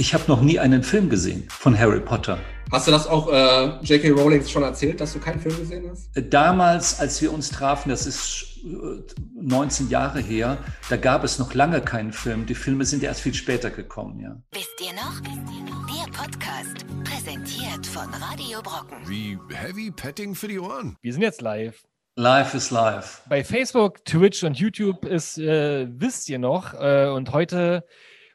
Ich habe noch nie einen Film gesehen von Harry Potter. Hast du das auch äh, J.K. Rowling schon erzählt, dass du keinen Film gesehen hast? Damals, als wir uns trafen, das ist 19 Jahre her, da gab es noch lange keinen Film. Die Filme sind erst viel später gekommen, ja. Wisst ihr noch? Der Podcast, präsentiert von Radio Brocken. Wie heavy petting für die Ohren. Wir sind jetzt live. Live is live. Bei Facebook, Twitch und YouTube ist, äh, wisst ihr noch, äh, und heute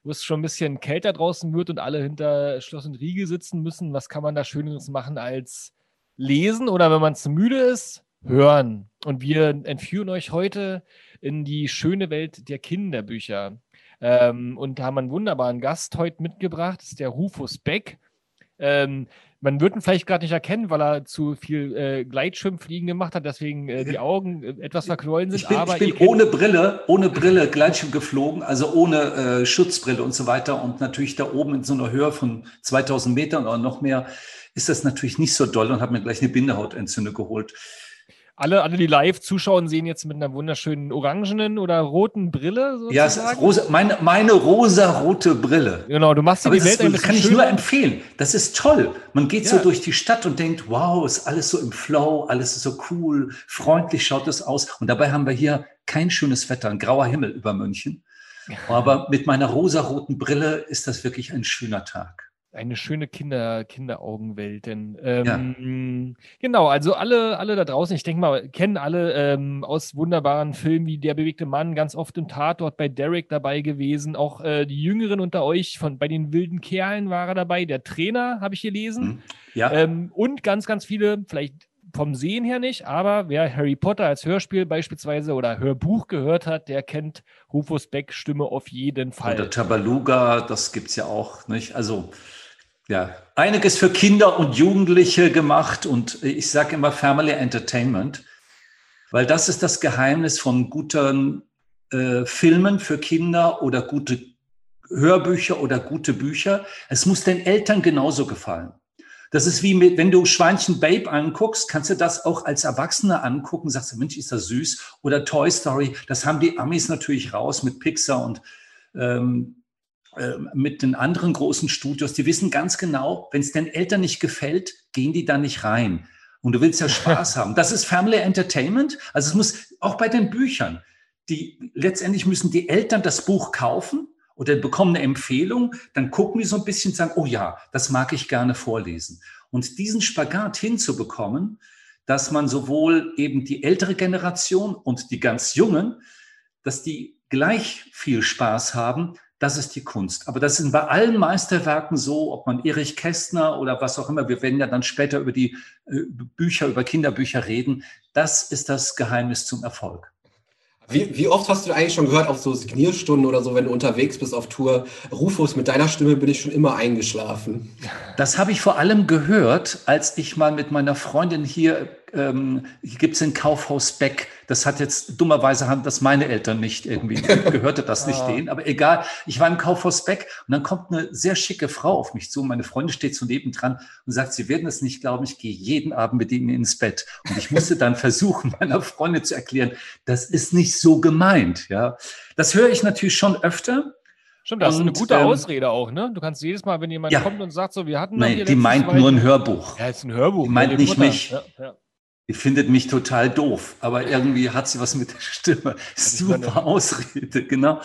wo es schon ein bisschen kälter draußen wird und alle hinter Schloss und Riegel sitzen müssen, was kann man da Schöneres machen als lesen oder wenn man zu müde ist, hören. Und wir entführen euch heute in die schöne Welt der Kinderbücher. Ähm, und haben einen wunderbaren Gast heute mitgebracht, das ist der Rufus Beck. Ähm, man wird ihn vielleicht gerade nicht erkennen, weil er zu viel äh, Gleitschirmfliegen gemacht hat, deswegen äh, die Augen äh, etwas verquollen sind. Ich bin, aber ich bin ohne Brille, ohne Brille Gleitschirm geflogen, also ohne äh, Schutzbrille und so weiter. Und natürlich da oben in so einer Höhe von 2000 Metern oder noch mehr ist das natürlich nicht so doll und habe mir gleich eine Bindehautentzündung geholt alle, alle, die live zuschauen, sehen jetzt mit einer wunderschönen orangenen oder roten Brille. Sozusagen. Ja, es ist rosa, meine, meine rosa-rote Brille. Genau, du machst dir die Welt ist, ein bisschen kann ich nur empfehlen. Das ist toll. Man geht ja. so durch die Stadt und denkt, wow, ist alles so im Flow, alles ist so cool, freundlich schaut es aus. Und dabei haben wir hier kein schönes Wetter, ein grauer Himmel über München. Aber mit meiner rosa-roten Brille ist das wirklich ein schöner Tag eine schöne Kinder, Kinderaugenwelt. Denn, ähm, ja. Genau, also alle, alle da draußen, ich denke mal, kennen alle ähm, aus wunderbaren Filmen wie Der bewegte Mann, ganz oft im Tatort bei Derek dabei gewesen. Auch äh, die Jüngeren unter euch, von bei den wilden Kerlen war er dabei. Der Trainer habe ich gelesen. Mhm. Ja. Ähm, und ganz, ganz viele, vielleicht vom Sehen her nicht, aber wer Harry Potter als Hörspiel beispielsweise oder Hörbuch gehört hat, der kennt Rufus Beck Stimme auf jeden Fall. Oder Tabaluga, das gibt es ja auch, nicht? Also ja, einiges für Kinder und Jugendliche gemacht und ich sage immer Family Entertainment, weil das ist das Geheimnis von guten äh, Filmen für Kinder oder gute Hörbücher oder gute Bücher. Es muss den Eltern genauso gefallen. Das ist wie mit, wenn du Schweinchen Babe anguckst, kannst du das auch als Erwachsener angucken, sagst du, Mensch, ist das süß. Oder Toy Story, das haben die Amis natürlich raus mit Pixar und ähm, äh, mit den anderen großen Studios, die wissen ganz genau, wenn es den Eltern nicht gefällt, gehen die da nicht rein. Und du willst ja Spaß haben. Das ist Family Entertainment. Also es muss auch bei den Büchern, die letztendlich müssen die Eltern das Buch kaufen oder bekommen eine Empfehlung, dann gucken die so ein bisschen und sagen, oh ja, das mag ich gerne vorlesen. Und diesen Spagat hinzubekommen, dass man sowohl eben die ältere Generation und die ganz Jungen, dass die gleich viel Spaß haben, das ist die Kunst. Aber das sind bei allen Meisterwerken so, ob man Erich Kästner oder was auch immer, wir werden ja dann später über die äh, Bücher, über Kinderbücher reden. Das ist das Geheimnis zum Erfolg. Wie, wie, oft hast du eigentlich schon gehört auf so Signierstunden oder so, wenn du unterwegs bist auf Tour, Rufus, mit deiner Stimme bin ich schon immer eingeschlafen? Das habe ich vor allem gehört, als ich mal mit meiner Freundin hier ähm, gibt es ein Kaufhaus Beck. Das hat jetzt, dummerweise haben das meine Eltern nicht irgendwie, gehörte das nicht ah. denen, aber egal. Ich war im Kaufhaus Beck und dann kommt eine sehr schicke Frau auf mich zu. Meine Freundin steht so nebendran und sagt, Sie werden es nicht glauben, ich gehe jeden Abend mit Ihnen ins Bett. Und ich musste dann versuchen, meiner Freundin zu erklären, das ist nicht so gemeint, ja. Das höre ich natürlich schon öfter. Stimmt, das und, ist eine gute ähm, Ausrede auch, ne? Du kannst jedes Mal, wenn jemand ja, kommt und sagt so, wir hatten. Nein, die meint nur ein Hörbuch. Ja, ist ein Hörbuch. Die meint nicht Mutter. mich. Ja, ja. Die findet mich total doof, aber irgendwie hat sie was mit der Stimme. Super Ausrede, genau.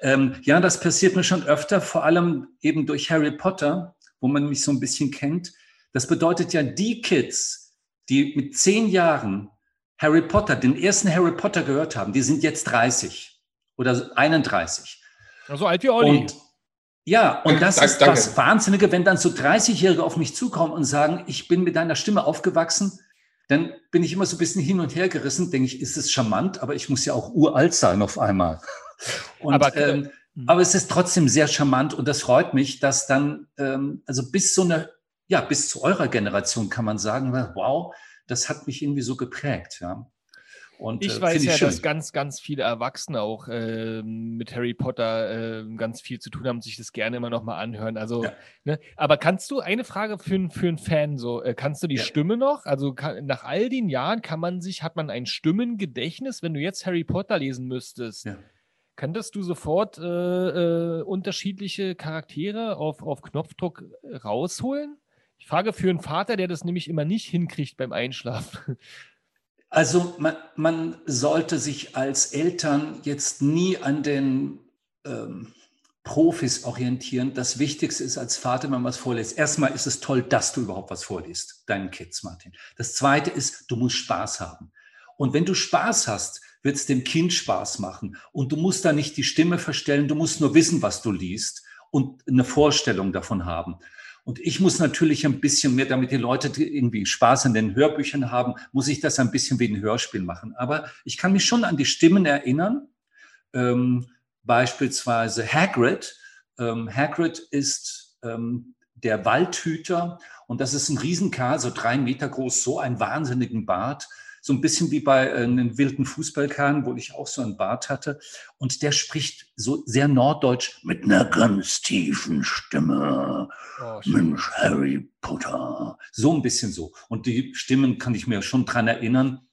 Ähm, ja, das passiert mir schon öfter, vor allem eben durch Harry Potter, wo man mich so ein bisschen kennt. Das bedeutet ja, die Kids, die mit zehn Jahren Harry Potter, den ersten Harry Potter gehört haben, die sind jetzt 30 oder 31. So alt wie Olli. Und ja, und das ist das Wahnsinnige, wenn dann so 30-Jährige auf mich zukommen und sagen, ich bin mit deiner Stimme aufgewachsen dann bin ich immer so ein bisschen hin und her gerissen, denke ich, ist es charmant, aber ich muss ja auch uralt sein auf einmal. Und, aber, ähm, hm. aber es ist trotzdem sehr charmant und das freut mich, dass dann, ähm, also bis so eine, ja, bis zu eurer Generation kann man sagen, wow, das hat mich irgendwie so geprägt, ja. Und, ich äh, weiß ich ja, schön. dass ganz, ganz viele Erwachsene auch äh, mit Harry Potter äh, ganz viel zu tun haben sich das gerne immer noch mal anhören. Also, ja. ne? aber kannst du eine Frage für, für einen Fan so, äh, kannst du die ja. Stimme noch? Also kann, nach all den Jahren kann man sich, hat man ein Stimmengedächtnis, wenn du jetzt Harry Potter lesen müsstest? Ja. Könntest du sofort äh, äh, unterschiedliche Charaktere auf, auf Knopfdruck rausholen? Ich frage für einen Vater, der das nämlich immer nicht hinkriegt beim Einschlafen. Also man, man sollte sich als Eltern jetzt nie an den ähm, Profis orientieren. Das Wichtigste ist als Vater, wenn man was vorliest. Erstmal ist es toll, dass du überhaupt was vorliest, deinen Kids, Martin. Das Zweite ist, du musst Spaß haben. Und wenn du Spaß hast, wird es dem Kind Spaß machen. Und du musst da nicht die Stimme verstellen, du musst nur wissen, was du liest und eine Vorstellung davon haben. Und ich muss natürlich ein bisschen mehr, damit die Leute irgendwie Spaß an den Hörbüchern haben, muss ich das ein bisschen wie ein Hörspiel machen. Aber ich kann mich schon an die Stimmen erinnern. Ähm, beispielsweise Hagrid. Ähm, Hagrid ist ähm, der Waldhüter und das ist ein Riesenkerl, so drei Meter groß, so einen wahnsinnigen Bart so ein bisschen wie bei äh, einem wilden Fußballkern, wo ich auch so einen Bart hatte. Und der spricht so sehr norddeutsch mit einer ganz tiefen Stimme. Oh, Mensch, Harry Potter. So ein bisschen so. Und die Stimmen kann ich mir schon dran erinnern.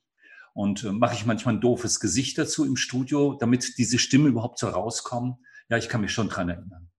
Und äh, mache ich manchmal ein doofes Gesicht dazu im Studio, damit diese Stimmen überhaupt so rauskommen. Ja, ich kann mich schon dran erinnern.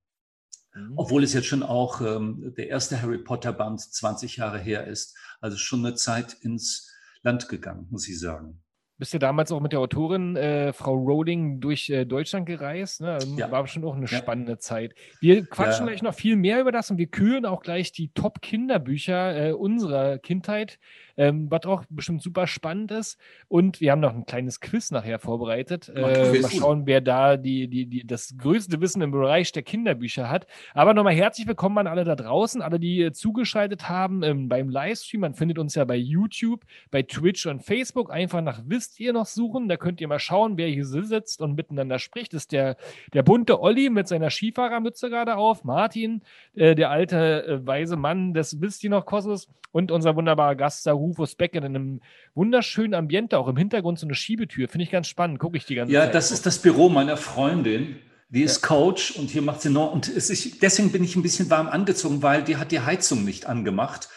Mhm. Obwohl es jetzt schon auch ähm, der erste Harry Potter Band 20 Jahre her ist. Also schon eine Zeit ins Land gegangen, muss ich sagen. Bist du damals auch mit der Autorin äh, Frau Rowling durch äh, Deutschland gereist? Ne? Ja. War schon auch eine ja. spannende Zeit. Wir quatschen ja. gleich noch viel mehr über das und wir kühlen auch gleich die Top-Kinderbücher äh, unserer Kindheit ähm, was auch bestimmt super spannend ist. Und wir haben noch ein kleines Quiz nachher vorbereitet. Äh, mal schauen, wer da die, die, die, das größte Wissen im Bereich der Kinderbücher hat. Aber nochmal herzlich willkommen an alle da draußen, alle, die äh, zugeschaltet haben ähm, beim Livestream. Man findet uns ja bei YouTube, bei Twitch und Facebook. Einfach nach Wisst ihr noch suchen. Da könnt ihr mal schauen, wer hier sitzt und miteinander spricht. Das ist der, der bunte Olli mit seiner Skifahrermütze gerade auf. Martin, äh, der alte äh, weise Mann des Wisst ihr noch Kosmos und unser wunderbarer Gast Saru Rufus Beck in einem wunderschönen Ambiente, auch im Hintergrund so eine Schiebetür. Finde ich ganz spannend. Gucke ich die ganze ja, Zeit. Ja, das ist das Büro meiner Freundin. Die ist ja. Coach und hier macht sie noch. Und ist, deswegen bin ich ein bisschen warm angezogen, weil die hat die Heizung nicht angemacht.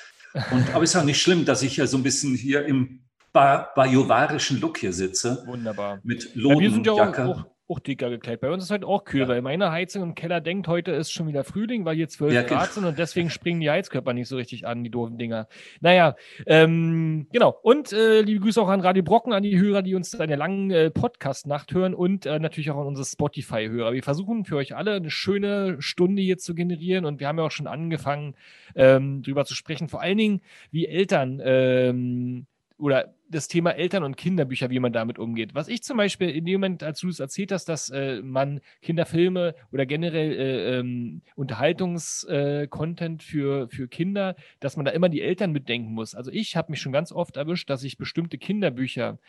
Und, aber ist auch nicht schlimm, dass ich ja so ein bisschen hier im bajuwarischen Look hier sitze. Wunderbar. Mit Lodenjacke. Ja, wir sind ja auch, dicker gekleidet. Bei uns ist halt auch kühl, ja. weil meine Heizung im Keller denkt, heute ist schon wieder Frühling, weil hier 12 ja, Grad genau. sind und deswegen springen die Heizkörper nicht so richtig an, die doofen Dinger. Naja, ähm, genau. Und äh, liebe Grüße auch an Radio Brocken, an die Hörer, die uns eine lange äh, Podcast-Nacht hören und äh, natürlich auch an unsere Spotify-Hörer. Wir versuchen für euch alle eine schöne Stunde hier zu generieren und wir haben ja auch schon angefangen, ähm, drüber zu sprechen, vor allen Dingen, wie Eltern ähm, oder das Thema Eltern- und Kinderbücher, wie man damit umgeht. Was ich zum Beispiel in dem Moment, als du es erzählt hast, dass äh, man Kinderfilme oder generell äh, ähm, Unterhaltungskontent äh, für, für Kinder, dass man da immer die Eltern mitdenken muss. Also ich habe mich schon ganz oft erwischt, dass ich bestimmte Kinderbücher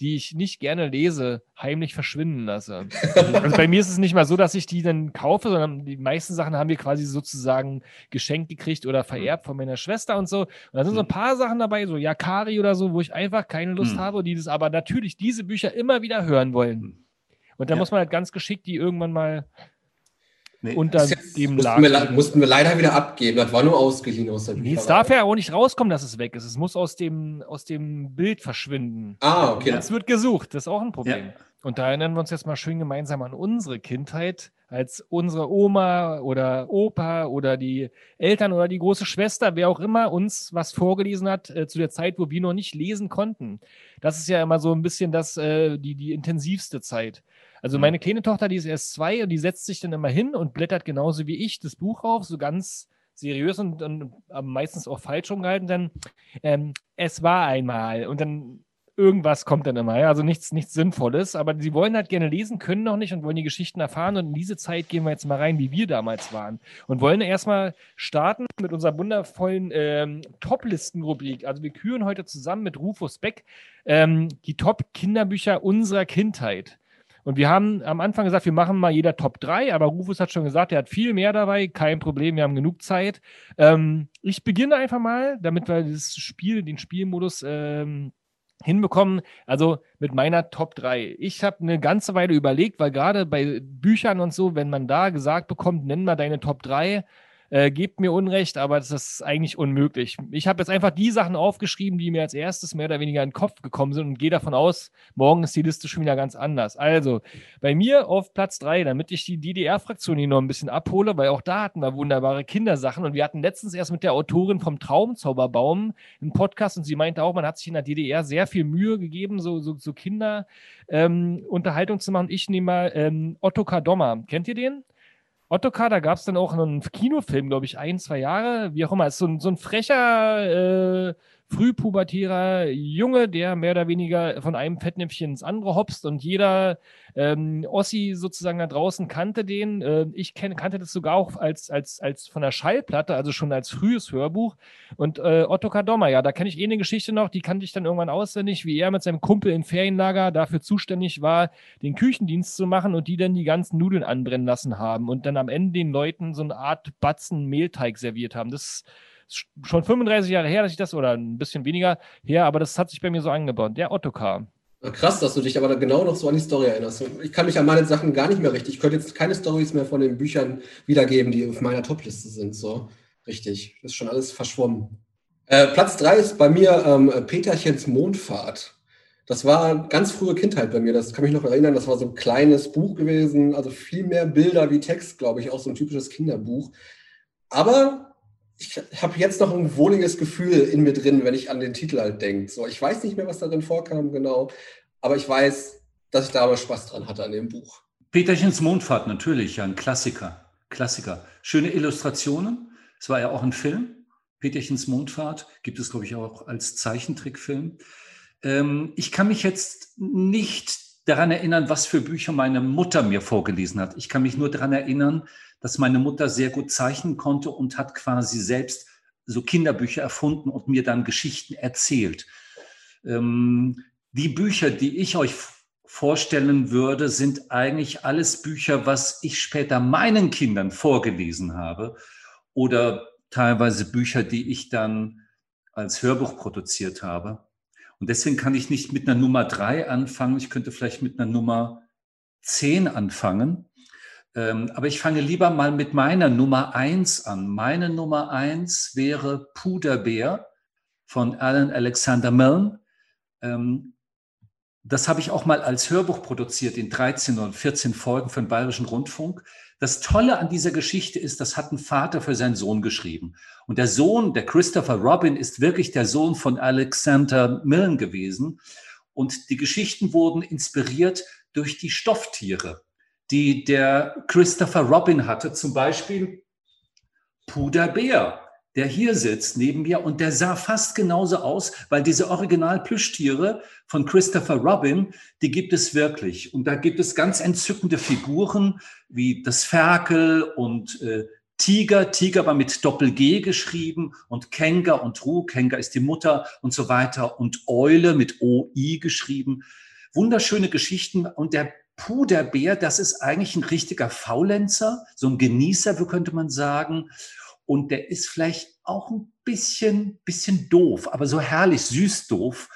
die ich nicht gerne lese, heimlich verschwinden lasse. Also bei mir ist es nicht mal so, dass ich die dann kaufe, sondern die meisten Sachen haben wir quasi sozusagen geschenkt gekriegt oder vererbt von meiner Schwester und so. Und da sind so ein hm. paar Sachen dabei, so Yakari oder so, wo ich einfach keine Lust hm. habe, die das aber natürlich diese Bücher immer wieder hören wollen. Hm. Und da ja. muss man halt ganz geschickt die irgendwann mal Nee. unter dem mussten wir, mussten wir leider wieder abgeben. Das war nur ausgeliehen aus der Bücherei. Es darf ja auch nicht rauskommen, dass es weg ist. Es muss aus dem, aus dem Bild verschwinden. Ah, okay. Es wird gesucht. Das ist auch ein Problem. Ja. Und da erinnern wir uns jetzt mal schön gemeinsam an unsere Kindheit, als unsere Oma oder Opa oder die Eltern oder die große Schwester, wer auch immer uns was vorgelesen hat äh, zu der Zeit, wo wir noch nicht lesen konnten. Das ist ja immer so ein bisschen das, äh, die, die intensivste Zeit. Also mhm. meine kleine Tochter, die ist erst zwei und die setzt sich dann immer hin und blättert genauso wie ich das Buch auf, so ganz seriös und, und meistens auch falsch umgehalten. Dann, ähm, es war einmal und dann irgendwas kommt dann immer, ja? also nichts, nichts Sinnvolles, aber sie wollen halt gerne lesen, können noch nicht und wollen die Geschichten erfahren und in diese Zeit gehen wir jetzt mal rein, wie wir damals waren und wollen erstmal starten mit unserer wundervollen ähm, Top-Listen-Rubrik. Also wir küren heute zusammen mit Rufus Beck ähm, die Top-Kinderbücher unserer Kindheit. Und wir haben am Anfang gesagt, wir machen mal jeder Top 3, aber Rufus hat schon gesagt, er hat viel mehr dabei, kein Problem, wir haben genug Zeit. Ähm, ich beginne einfach mal, damit wir das Spiel, den Spielmodus ähm, hinbekommen. Also mit meiner Top 3. Ich habe eine ganze Weile überlegt, weil gerade bei Büchern und so, wenn man da gesagt bekommt, nenn mal deine Top 3, Äh, gebt mir Unrecht, aber das ist eigentlich unmöglich. Ich habe jetzt einfach die Sachen aufgeschrieben, die mir als erstes mehr oder weniger in den Kopf gekommen sind und gehe davon aus, morgen ist die Liste schon wieder ganz anders. Also, bei mir auf Platz 3, damit ich die DDR-Fraktion hier noch ein bisschen abhole, weil auch da hatten wir wunderbare Kindersachen und wir hatten letztens erst mit der Autorin vom Traumzauberbaum einen Podcast und sie meinte auch, man hat sich in der DDR sehr viel Mühe gegeben, so, so, so Kinderunterhaltung ähm, zu machen. Ich nehme mal ähm, Otto Kadommer. Kennt ihr den? Ottokar, da gab es dann auch einen Kinofilm, glaube ich, ein, zwei Jahre, wie auch immer. Ist so ein, so ein frecher äh, frühpubertärer Junge, der mehr oder weniger von einem Fettnäpfchen ins andere hopst und jeder ähm, Ossi sozusagen da draußen kannte den. Äh, ich kenn, kannte das sogar auch als, als, als von der Schallplatte, also schon als frühes Hörbuch. Und äh, Otto Kadommer, ja, da kenne ich eh eine Geschichte noch, die kannte ich dann irgendwann auswendig, wie er mit seinem Kumpel im Ferienlager dafür zuständig war, den Küchendienst zu machen und die dann die ganzen Nudeln anbrennen lassen haben und dann am Ende den Leuten so eine Art Batzen Mehlteig serviert haben. Das schon 35 Jahre her, dass ich das, oder ein bisschen weniger her, aber das hat sich bei mir so angebaut. Der Ottokar. Krass, dass du dich aber genau noch so an die Story erinnerst. Ich kann mich an meine Sachen gar nicht mehr richtig. Ich könnte jetzt keine Stories mehr von den Büchern wiedergeben, die auf meiner Topliste sind. So richtig. Das ist schon alles verschwommen. Äh, Platz 3 ist bei mir ähm, Peterchens Mondfahrt. Das war ganz frühe Kindheit bei mir. Das kann mich noch erinnern. Das war so ein kleines Buch gewesen. Also viel mehr Bilder wie Text, glaube ich. Auch so ein typisches Kinderbuch. Aber ich habe jetzt noch ein wohliges Gefühl in mir drin, wenn ich an den Titel halt denke. So, ich weiß nicht mehr, was darin vorkam, genau, aber ich weiß, dass ich da aber Spaß dran hatte an dem Buch. Peterchens Mondfahrt, natürlich, ja, ein Klassiker. Klassiker. Schöne Illustrationen. Es war ja auch ein Film. Peterchens Mondfahrt gibt es, glaube ich, auch als Zeichentrickfilm. Ähm, ich kann mich jetzt nicht daran erinnern, was für Bücher meine Mutter mir vorgelesen hat. Ich kann mich nur daran erinnern, dass meine Mutter sehr gut zeichnen konnte und hat quasi selbst so Kinderbücher erfunden und mir dann Geschichten erzählt. Ähm, die Bücher, die ich euch vorstellen würde, sind eigentlich alles Bücher, was ich später meinen Kindern vorgelesen habe oder teilweise Bücher, die ich dann als Hörbuch produziert habe. Und deswegen kann ich nicht mit einer Nummer drei anfangen. Ich könnte vielleicht mit einer Nummer zehn anfangen. Ähm, aber ich fange lieber mal mit meiner Nummer eins an. Meine Nummer eins wäre Puderbär von Alan Alexander Milne. Ähm, das habe ich auch mal als Hörbuch produziert in 13 oder 14 Folgen für den Bayerischen Rundfunk. Das Tolle an dieser Geschichte ist, das hat ein Vater für seinen Sohn geschrieben. Und der Sohn, der Christopher Robin, ist wirklich der Sohn von Alexander Milne gewesen. Und die Geschichten wurden inspiriert durch die Stofftiere die der Christopher Robin hatte, zum Beispiel Puderbär, der hier sitzt neben mir. Und der sah fast genauso aus, weil diese Original-Plüschtiere von Christopher Robin, die gibt es wirklich. Und da gibt es ganz entzückende Figuren wie das Ferkel und äh, Tiger, Tiger war mit Doppel-G geschrieben und Kenga und Ru, Kenga ist die Mutter und so weiter. Und Eule mit O-I geschrieben. Wunderschöne Geschichten. Und der Puderbär, das ist eigentlich ein richtiger Faulenzer, so ein Genießer, könnte man sagen. Und der ist vielleicht auch ein bisschen, bisschen doof, aber so herrlich süß doof.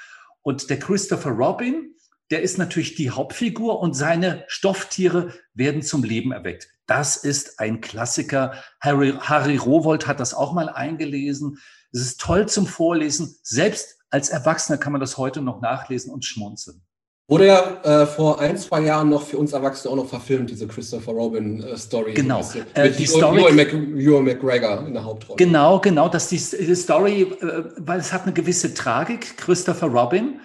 Und der Christopher Robin, der ist natürlich die Hauptfigur und seine Stofftiere werden zum Leben erweckt. Das ist ein Klassiker. Harry, Harry Rowold hat das auch mal eingelesen. Es ist toll zum Vorlesen. Selbst als Erwachsener kann man das heute noch nachlesen und schmunzeln. Wurde ja äh, vor ein, zwei Jahren noch für uns Erwachsene auch noch verfilmt, diese Christopher Robin äh, Story. Genau. So äh, die Story. Ewan, Mac, Ewan McGregor in der Hauptrolle. Genau, genau. Das die, die Story, äh, weil es hat eine gewisse Tragik, Christopher Robin,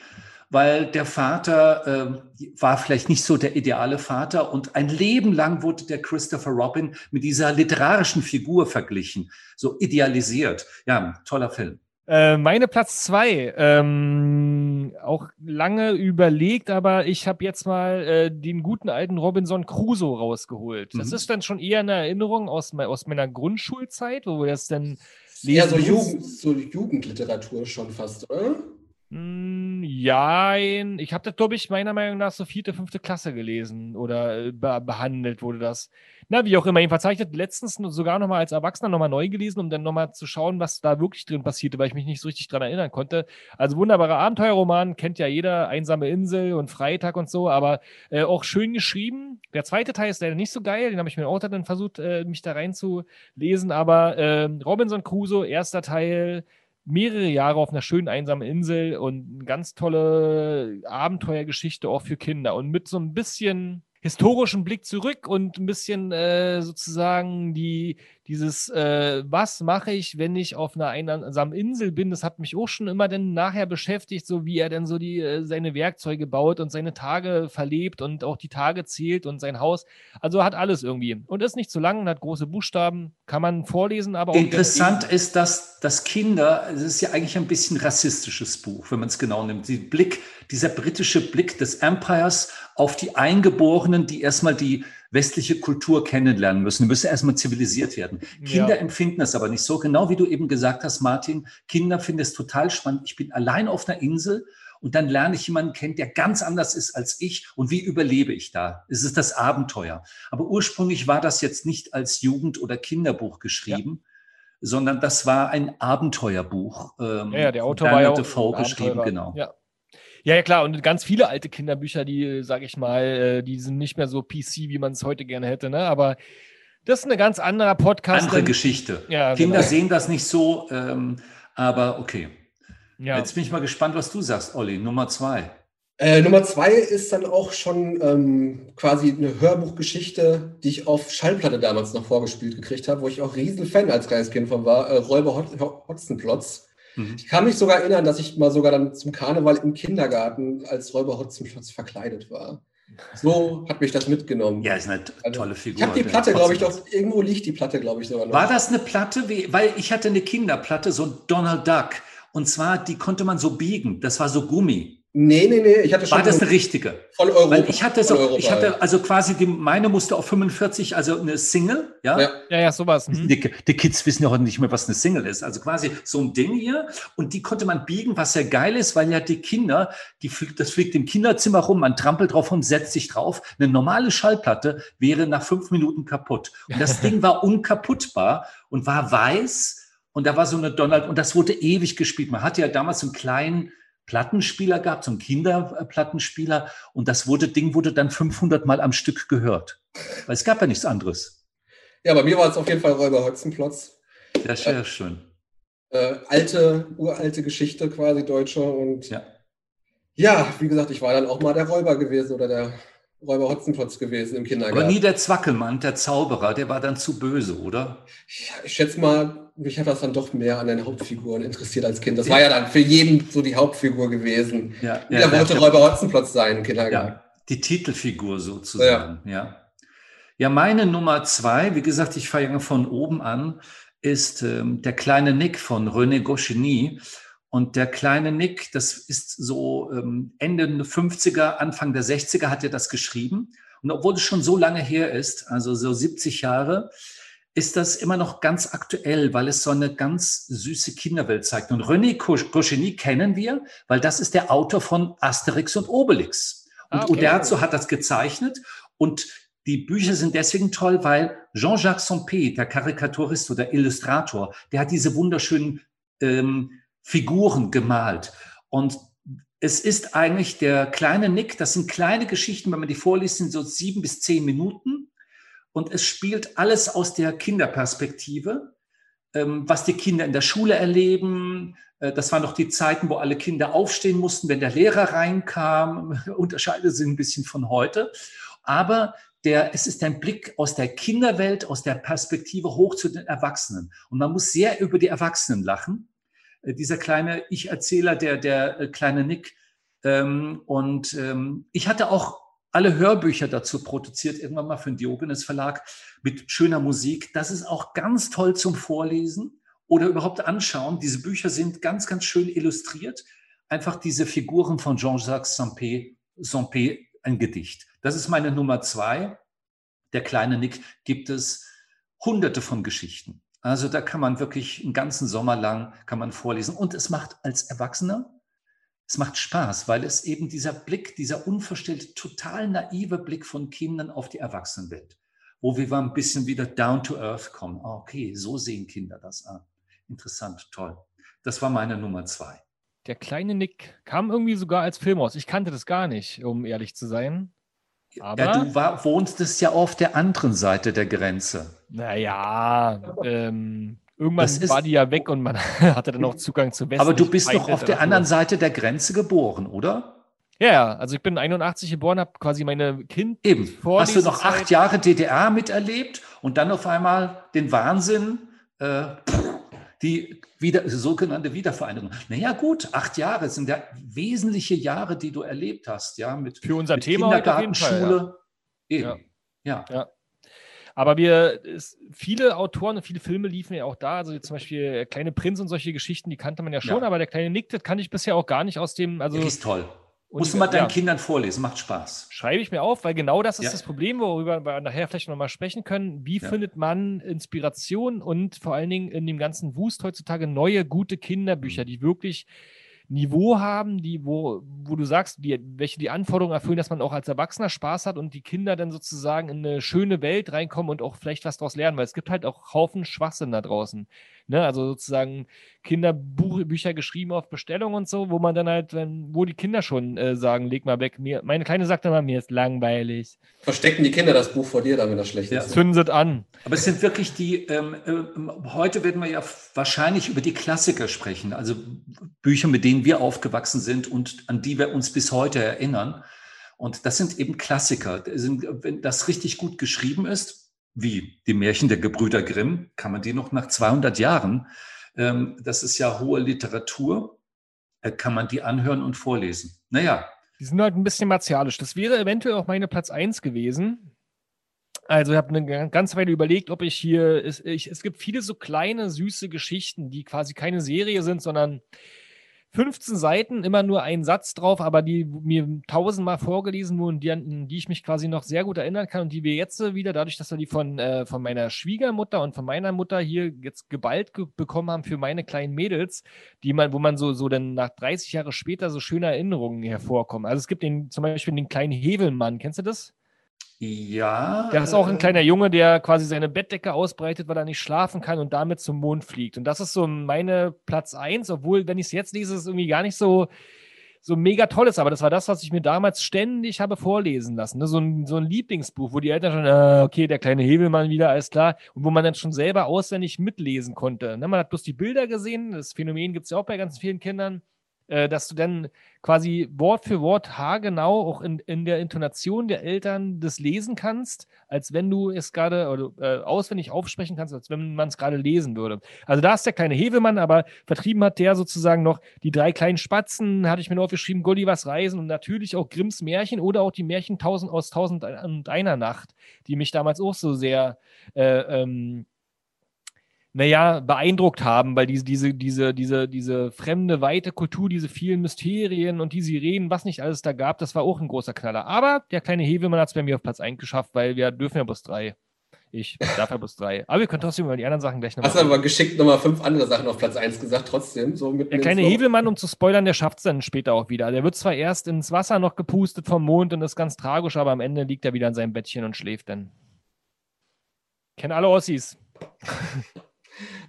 weil der Vater äh, war vielleicht nicht so der ideale Vater und ein Leben lang wurde der Christopher Robin mit dieser literarischen Figur verglichen, so idealisiert. Ja, toller Film. Äh, meine Platz zwei, ähm, auch lange überlegt, aber ich habe jetzt mal äh, den guten alten Robinson Crusoe rausgeholt. Mhm. Das ist dann schon eher eine Erinnerung aus, aus meiner Grundschulzeit, wo wir das dann lesen. Ja, so, Jugend, so Jugendliteratur schon fast, oder? Mm, Ja, ich habe das, glaube ich, meiner Meinung nach so vierte, fünfte Klasse gelesen oder äh, be behandelt wurde das. Na, wie auch immer, jedenfalls habe letztens sogar nochmal als Erwachsener nochmal neu gelesen, um dann nochmal zu schauen, was da wirklich drin passierte, weil ich mich nicht so richtig dran erinnern konnte. Also wunderbarer Abenteuerroman, kennt ja jeder, Einsame Insel und Freitag und so, aber äh, auch schön geschrieben. Der zweite Teil ist leider nicht so geil, den habe ich mir auch dann versucht, äh, mich da reinzulesen, aber äh, Robinson Crusoe, erster Teil, mehrere Jahre auf einer schönen einsamen Insel und eine ganz tolle Abenteuergeschichte auch für Kinder. Und mit so ein bisschen historischen Blick zurück und ein bisschen äh, sozusagen die, dieses, äh, was mache ich, wenn ich auf einer einsamen Insel bin, das hat mich auch schon immer dann nachher beschäftigt, so wie er dann so die, äh, seine Werkzeuge baut und seine Tage verlebt und auch die Tage zählt und sein Haus. Also hat alles irgendwie. Und ist nicht zu lang, hat große Buchstaben, kann man vorlesen, aber auch. Interessant ist, dass, dass Kinder, es ist ja eigentlich ein bisschen rassistisches Buch, wenn man es genau nimmt. Die Blick, dieser britische Blick des Empires auf die Eingeborenen, die erstmal die westliche Kultur kennenlernen müssen. Die müssen erstmal zivilisiert werden. Kinder ja. empfinden das aber nicht so. Genau wie du eben gesagt hast, Martin, Kinder finden es total spannend. Ich bin allein auf einer Insel und dann lerne ich jemanden kennen, der ganz anders ist als ich. Und wie überlebe ich da? Es ist das Abenteuer. Aber ursprünglich war das jetzt nicht als Jugend- oder Kinderbuch geschrieben. Ja sondern das war ein Abenteuerbuch. Ähm, ja, der Autor war ja auch geschrieben, genau. Ja. Ja, ja, klar. Und ganz viele alte Kinderbücher, die, sage ich mal, äh, die sind nicht mehr so PC, wie man es heute gerne hätte. Ne? Aber das ist ein ganz anderer Podcast. Andere Geschichte. Ja, Kinder genau. sehen das nicht so, ähm, aber okay. Ja. Jetzt bin ich mal gespannt, was du sagst, Olli. Nummer zwei. Äh, Nummer zwei ist dann auch schon ähm, quasi eine Hörbuchgeschichte, die ich auf Schallplatte damals noch vorgespielt gekriegt habe, wo ich auch riesen Fan als kleines Kind von war. Äh, Räuber Hotzenplotz. Mhm. Ich kann mich sogar erinnern, dass ich mal sogar dann zum Karneval im Kindergarten als Räuber Hotzenplotz verkleidet war. So hat mich das mitgenommen. Ja, ist eine also, tolle Figur. Ich habe die Platte, glaube ich, doch, irgendwo liegt die Platte, glaube ich, sogar noch. War das eine Platte, wie, weil ich hatte eine Kinderplatte, so Donald Duck. Und zwar, die konnte man so biegen. Das war so Gummi. Nee, nee, nee, ich hatte schon. War das eine richtige? Von Europa. Weil ich hatte so, ich hatte also quasi die, meine musste auf 45, also eine Single, ja? Ja, ja, ja sowas. Mhm. Die, die, Kids wissen ja heute nicht mehr, was eine Single ist. Also quasi so ein Ding hier und die konnte man biegen, was sehr geil ist, weil ja die Kinder, die fliegt, das fliegt im Kinderzimmer rum, man trampelt drauf und setzt sich drauf. Eine normale Schallplatte wäre nach fünf Minuten kaputt. Und das Ding war unkaputtbar und war weiß und da war so eine Donald und das wurde ewig gespielt. Man hatte ja damals so einen kleinen Plattenspieler gab, so einen Kinderplattenspieler und das wurde, Ding wurde dann 500 Mal am Stück gehört. Weil es gab ja nichts anderes. Ja, bei mir war es auf jeden Fall Räuber Hotzenplotz. Ja, sehr äh, schön. Äh, alte, uralte Geschichte quasi, deutsche und ja. ja, wie gesagt, ich war dann auch mal der Räuber gewesen oder der Räuber Hotzenplotz gewesen im Kindergarten. Aber nie der Zwackelmann, der Zauberer, der war dann zu böse, oder? Ja, ich schätze mal, mich hat das dann doch mehr an den Hauptfiguren interessiert als Kind. Das war ja dann für jeden so die Hauptfigur gewesen. Ja, Jeder ja, wollte Räuber Hotzenplotz sein im Kindergarten. Ja, die Titelfigur sozusagen, ja. ja. Ja, meine Nummer zwei, wie gesagt, ich fange von oben an, ist ähm, der kleine Nick von René Goscinny. Und der kleine Nick, das ist so ähm, Ende 50er, Anfang der 60er hat er das geschrieben. Und obwohl es schon so lange her ist, also so 70 Jahre, ist das immer noch ganz aktuell, weil es so eine ganz süße Kinderwelt zeigt. Und René Goscinny kennen wir, weil das ist der Autor von Asterix und Obelix. Und ah, okay. Uderzo hat das gezeichnet. Und die Bücher sind deswegen toll, weil Jean-Jacques Sompé, der Karikaturist oder Illustrator, der hat diese wunderschönen ähm, Figuren gemalt. Und es ist eigentlich der kleine Nick, das sind kleine Geschichten, wenn man die vorliest, sind so sieben bis zehn Minuten. Und es spielt alles aus der Kinderperspektive, ähm, was die Kinder in der Schule erleben. Äh, das waren noch die Zeiten, wo alle Kinder aufstehen mussten, wenn der Lehrer reinkam. Unterscheidet sich ein bisschen von heute. Aber der, es ist ein Blick aus der Kinderwelt, aus der Perspektive hoch zu den Erwachsenen. Und man muss sehr über die Erwachsenen lachen. Äh, dieser kleine Ich-Erzähler, der, der äh, kleine Nick. Ähm, und ähm, ich hatte auch alle Hörbücher dazu produziert, irgendwann mal für den Diogenes Verlag mit schöner Musik. Das ist auch ganz toll zum Vorlesen oder überhaupt anschauen. Diese Bücher sind ganz, ganz schön illustriert. Einfach diese Figuren von Jean-Jacques Sampé, Sampé, ein Gedicht. Das ist meine Nummer zwei. Der kleine Nick gibt es hunderte von Geschichten. Also da kann man wirklich einen ganzen Sommer lang kann man vorlesen. Und es macht als Erwachsener es macht Spaß, weil es eben dieser Blick, dieser unverstellte, total naive Blick von Kindern auf die Erwachsenenwelt, wo wir mal ein bisschen wieder down to earth kommen. Ah, okay, so sehen Kinder das an. Interessant, toll. Das war meine Nummer zwei. Der kleine Nick kam irgendwie sogar als Film aus. Ich kannte das gar nicht, um ehrlich zu sein. Aber, ja, du war, wohnst ja auf der anderen Seite der Grenze. Naja, ähm, irgendwann ist- war die ja weg und man hatte dann auch Zugang zu Westen. Aber du bist doch auf der anderen Seite der Grenze geboren, oder? Ja, ja, also ich bin 81 geboren, habe quasi meine Kind Eben. Hast du noch acht Jahre DDR miterlebt und dann auf einmal den Wahnsinn, äh, die wieder, sogenannte Wiedervereinigung. Naja, gut, acht Jahre sind ja wesentliche Jahre, die du erlebt hast, ja, mit, für unser mit Thema heute auf Kindergarten, jeden Fall. Ja. Eben. Ja. Aber wir, es, viele Autoren und viele Filme liefen ja auch da. Also zum Beispiel äh, Kleine Prinz und solche Geschichten, die kannte man ja schon, Ja. aber der kleine Nick, das kannte ich bisher auch gar nicht aus dem. Also Die ist toll. und- Musst du mal deinen ja. Kindern vorlesen, macht Spaß. Schreibe ich mir auf, weil genau das ist Ja. das Problem, worüber wir nachher vielleicht nochmal sprechen können. Wie Ja. findet man Inspiration und vor allen Dingen in dem ganzen Wust heutzutage neue, gute Mhm. Kinderbücher, die wirklich Niveau haben, die, wo, wo du sagst, die, welche die Anforderungen erfüllen, dass man auch als Erwachsener Spaß hat und die Kinder dann sozusagen in eine schöne Welt reinkommen und auch vielleicht was daraus lernen, weil es gibt halt auch Haufen Schwachsinn da draußen. Ne? Also sozusagen Kinderbücher geschrieben auf Bestellung und so, wo man dann halt, wenn, wo die Kinder schon äh, sagen, leg mal weg. Mir, meine Kleine sagt immer, mir ist langweilig. Verstecken die Kinder das Buch vor dir, dann, wenn das schlecht Ja. ist. Zünden sie an. Aber es sind wirklich die, ähm, ähm, heute werden wir ja wahrscheinlich über die Klassiker sprechen, also Bücher, mit denen wir aufgewachsen sind und an die wir uns bis heute erinnern. Und das sind eben Klassiker. Das sind, wenn das richtig gut geschrieben ist, wie die Märchen der Gebrüder Grimm, kann man die noch nach 200 Jahren, ähm, das ist ja hohe Literatur, äh, kann man die anhören und vorlesen. Naja, Die sind halt ein bisschen martialisch. Das wäre eventuell auch meine Platz 1 gewesen. Also ich habe eine ganze Weile überlegt, ob ich hier, es, ich, es gibt viele so kleine, süße Geschichten, die quasi keine Serie sind, sondern 15 Seiten, immer nur ein Satz drauf, aber die mir tausendmal vorgelesen wurden, die, an die ich mich quasi noch sehr gut erinnern kann und die wir jetzt wieder, dadurch, dass wir die von, äh, von meiner Schwiegermutter und von meiner Mutter hier jetzt geballt ge bekommen haben für meine kleinen Mädels, die man, wo man so, so dann nach 30 Jahre später so schöne Erinnerungen hervorkommen. Also es gibt den, zum Beispiel den kleinen Hevelmann, kennst du das? Ja. Der ist auch ein äh, kleiner Junge, der quasi seine Bettdecke ausbreitet, weil er nicht schlafen kann und damit zum Mond fliegt. Und das ist so meine Platz 1, obwohl, wenn ich es jetzt lese, es irgendwie gar nicht so, so mega toll ist. Aber das war das, was ich mir damals ständig habe vorlesen lassen. Ne? So, ein, so ein Lieblingsbuch, wo die Eltern schon, äh, okay, der kleine Hebelmann wieder, alles klar. Und wo man dann schon selber auswendig mitlesen konnte. Ne? Man hat bloß die Bilder gesehen. Das Phänomen gibt es ja auch bei ganz vielen Kindern. Äh, dass du dann quasi Wort für Wort haargenau auch in, in der Intonation der Eltern das lesen kannst, als wenn du es gerade oder, äh, auswendig aufsprechen kannst, als wenn man es gerade lesen würde. Also da ist der kleine Hevemann, aber vertrieben hat der sozusagen noch die drei kleinen Spatzen, hatte ich mir noch aufgeschrieben, Gullivers Reisen und natürlich auch Grimms Märchen oder auch die Märchen tausend aus Tausend und einer Nacht, die mich damals auch so sehr äh, ähm, naja, beeindruckt haben, weil diese, diese, diese, diese, diese fremde, weite Kultur, diese vielen Mysterien und die Sirenen, was nicht alles da gab, das war auch ein großer Knaller. Aber der kleine Hevelmann hat es bei mir auf Platz 1 geschafft, weil wir dürfen ja bloß drei. Ich darf ja bloß drei. Aber wir können trotzdem über die anderen Sachen gleich Hast nochmal. aber geschickt nochmal fünf andere Sachen auf Platz 1 gesagt, trotzdem. So mit Der kleine Hevelmann, um zu spoilern, der schafft es dann später auch wieder. Der wird zwar erst ins Wasser noch gepustet vom Mond und ist ganz tragisch, aber am Ende liegt er wieder in seinem Bettchen und schläft dann. Kennen alle Ossis.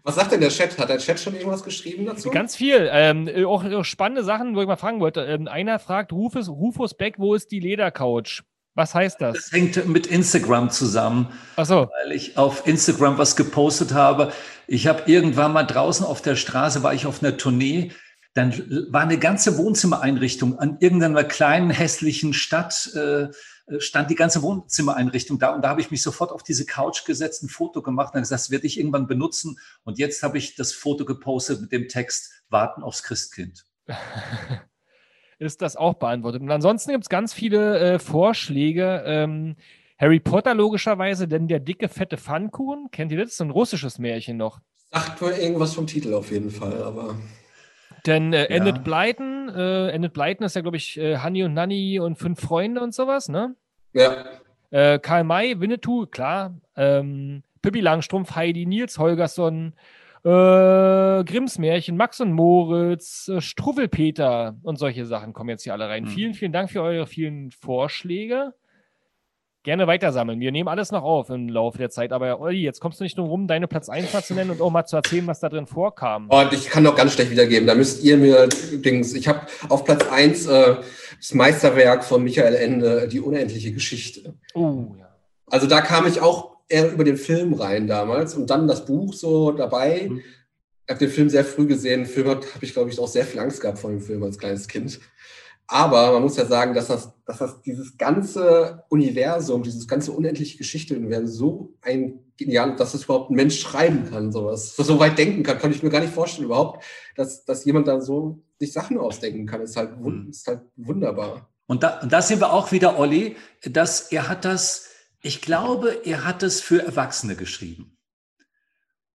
Was sagt denn der Chat? Hat der Chat schon irgendwas geschrieben dazu? Ganz viel. Ähm, äh, auch, auch spannende Sachen, wo ich mal fragen wollte. Ähm, einer fragt Rufus, Rufus Beck, wo ist die Ledercouch? Was heißt das? Das hängt mit Instagram zusammen. Achso, weil ich auf Instagram was gepostet habe. Ich habe irgendwann mal draußen auf der Straße, war ich auf einer Tournee, dann war eine ganze Wohnzimmereinrichtung an irgendeiner kleinen hässlichen Stadt, äh, stand die ganze Wohnzimmereinrichtung da und da habe ich mich sofort auf diese Couch gesetzt, ein Foto gemacht und gesagt, das werde ich irgendwann benutzen und jetzt habe ich das Foto gepostet mit dem Text Warten aufs Christkind. ist das auch beantwortet. Und ansonsten gibt es ganz viele äh, Vorschläge. Ähm, Harry Potter logischerweise, denn der dicke, fette Pfannkuchen, kennt ihr das? Das ist ein russisches Märchen noch. Sagt wohl irgendwas vom Titel auf jeden Fall, aber. Denn äh, Ja. Enid Blyton, äh, Enid Blyton ist ja, glaube ich, äh, Honey und Nanny und fünf Freunde und sowas, ne? Ja. Äh, Karl May, Winnetou, klar. Ähm, Pippi Langstrumpf, Heidi, Nils Holgersson, Äh, Grimms Märchen, Max und Moritz, äh, Struffelpeter und solche Sachen kommen jetzt hier alle rein. Mhm. Vielen, vielen Dank für eure vielen Vorschläge. Gerne weitersammeln. Wir nehmen alles noch auf im Laufe der Zeit. Aber Olli, jetzt kommst du nicht nur rum, deine Platz 1 mal zu nennen und auch mal zu erzählen, was da drin vorkam. Und ich kann doch ganz schlecht wiedergeben. Da müsst ihr mir Dings. Ich habe auf Platz 1 äh, das Meisterwerk von Michael Ende, Die unendliche Geschichte. Oh, ja. Also da kam ich auch eher über den Film rein damals und dann das Buch so dabei. Mhm. Ich habe den Film sehr früh gesehen. Den Film habe ich, glaube ich, auch sehr viel Angst gehabt vor dem Film als kleines Kind. Aber man muss ja sagen, dass das, dass das dieses ganze Universum, dieses ganze unendliche Geschichte-Universum so ein genial, dass das überhaupt ein Mensch schreiben kann, sowas, so weit denken kann, kann ich mir gar nicht vorstellen überhaupt, dass, dass jemand da so sich Sachen ausdenken kann. Ist halt, Mhm. ist halt wunderbar. Und da, und da sind wir auch wieder, Olli, dass er hat das, ich glaube, er hat es für Erwachsene geschrieben.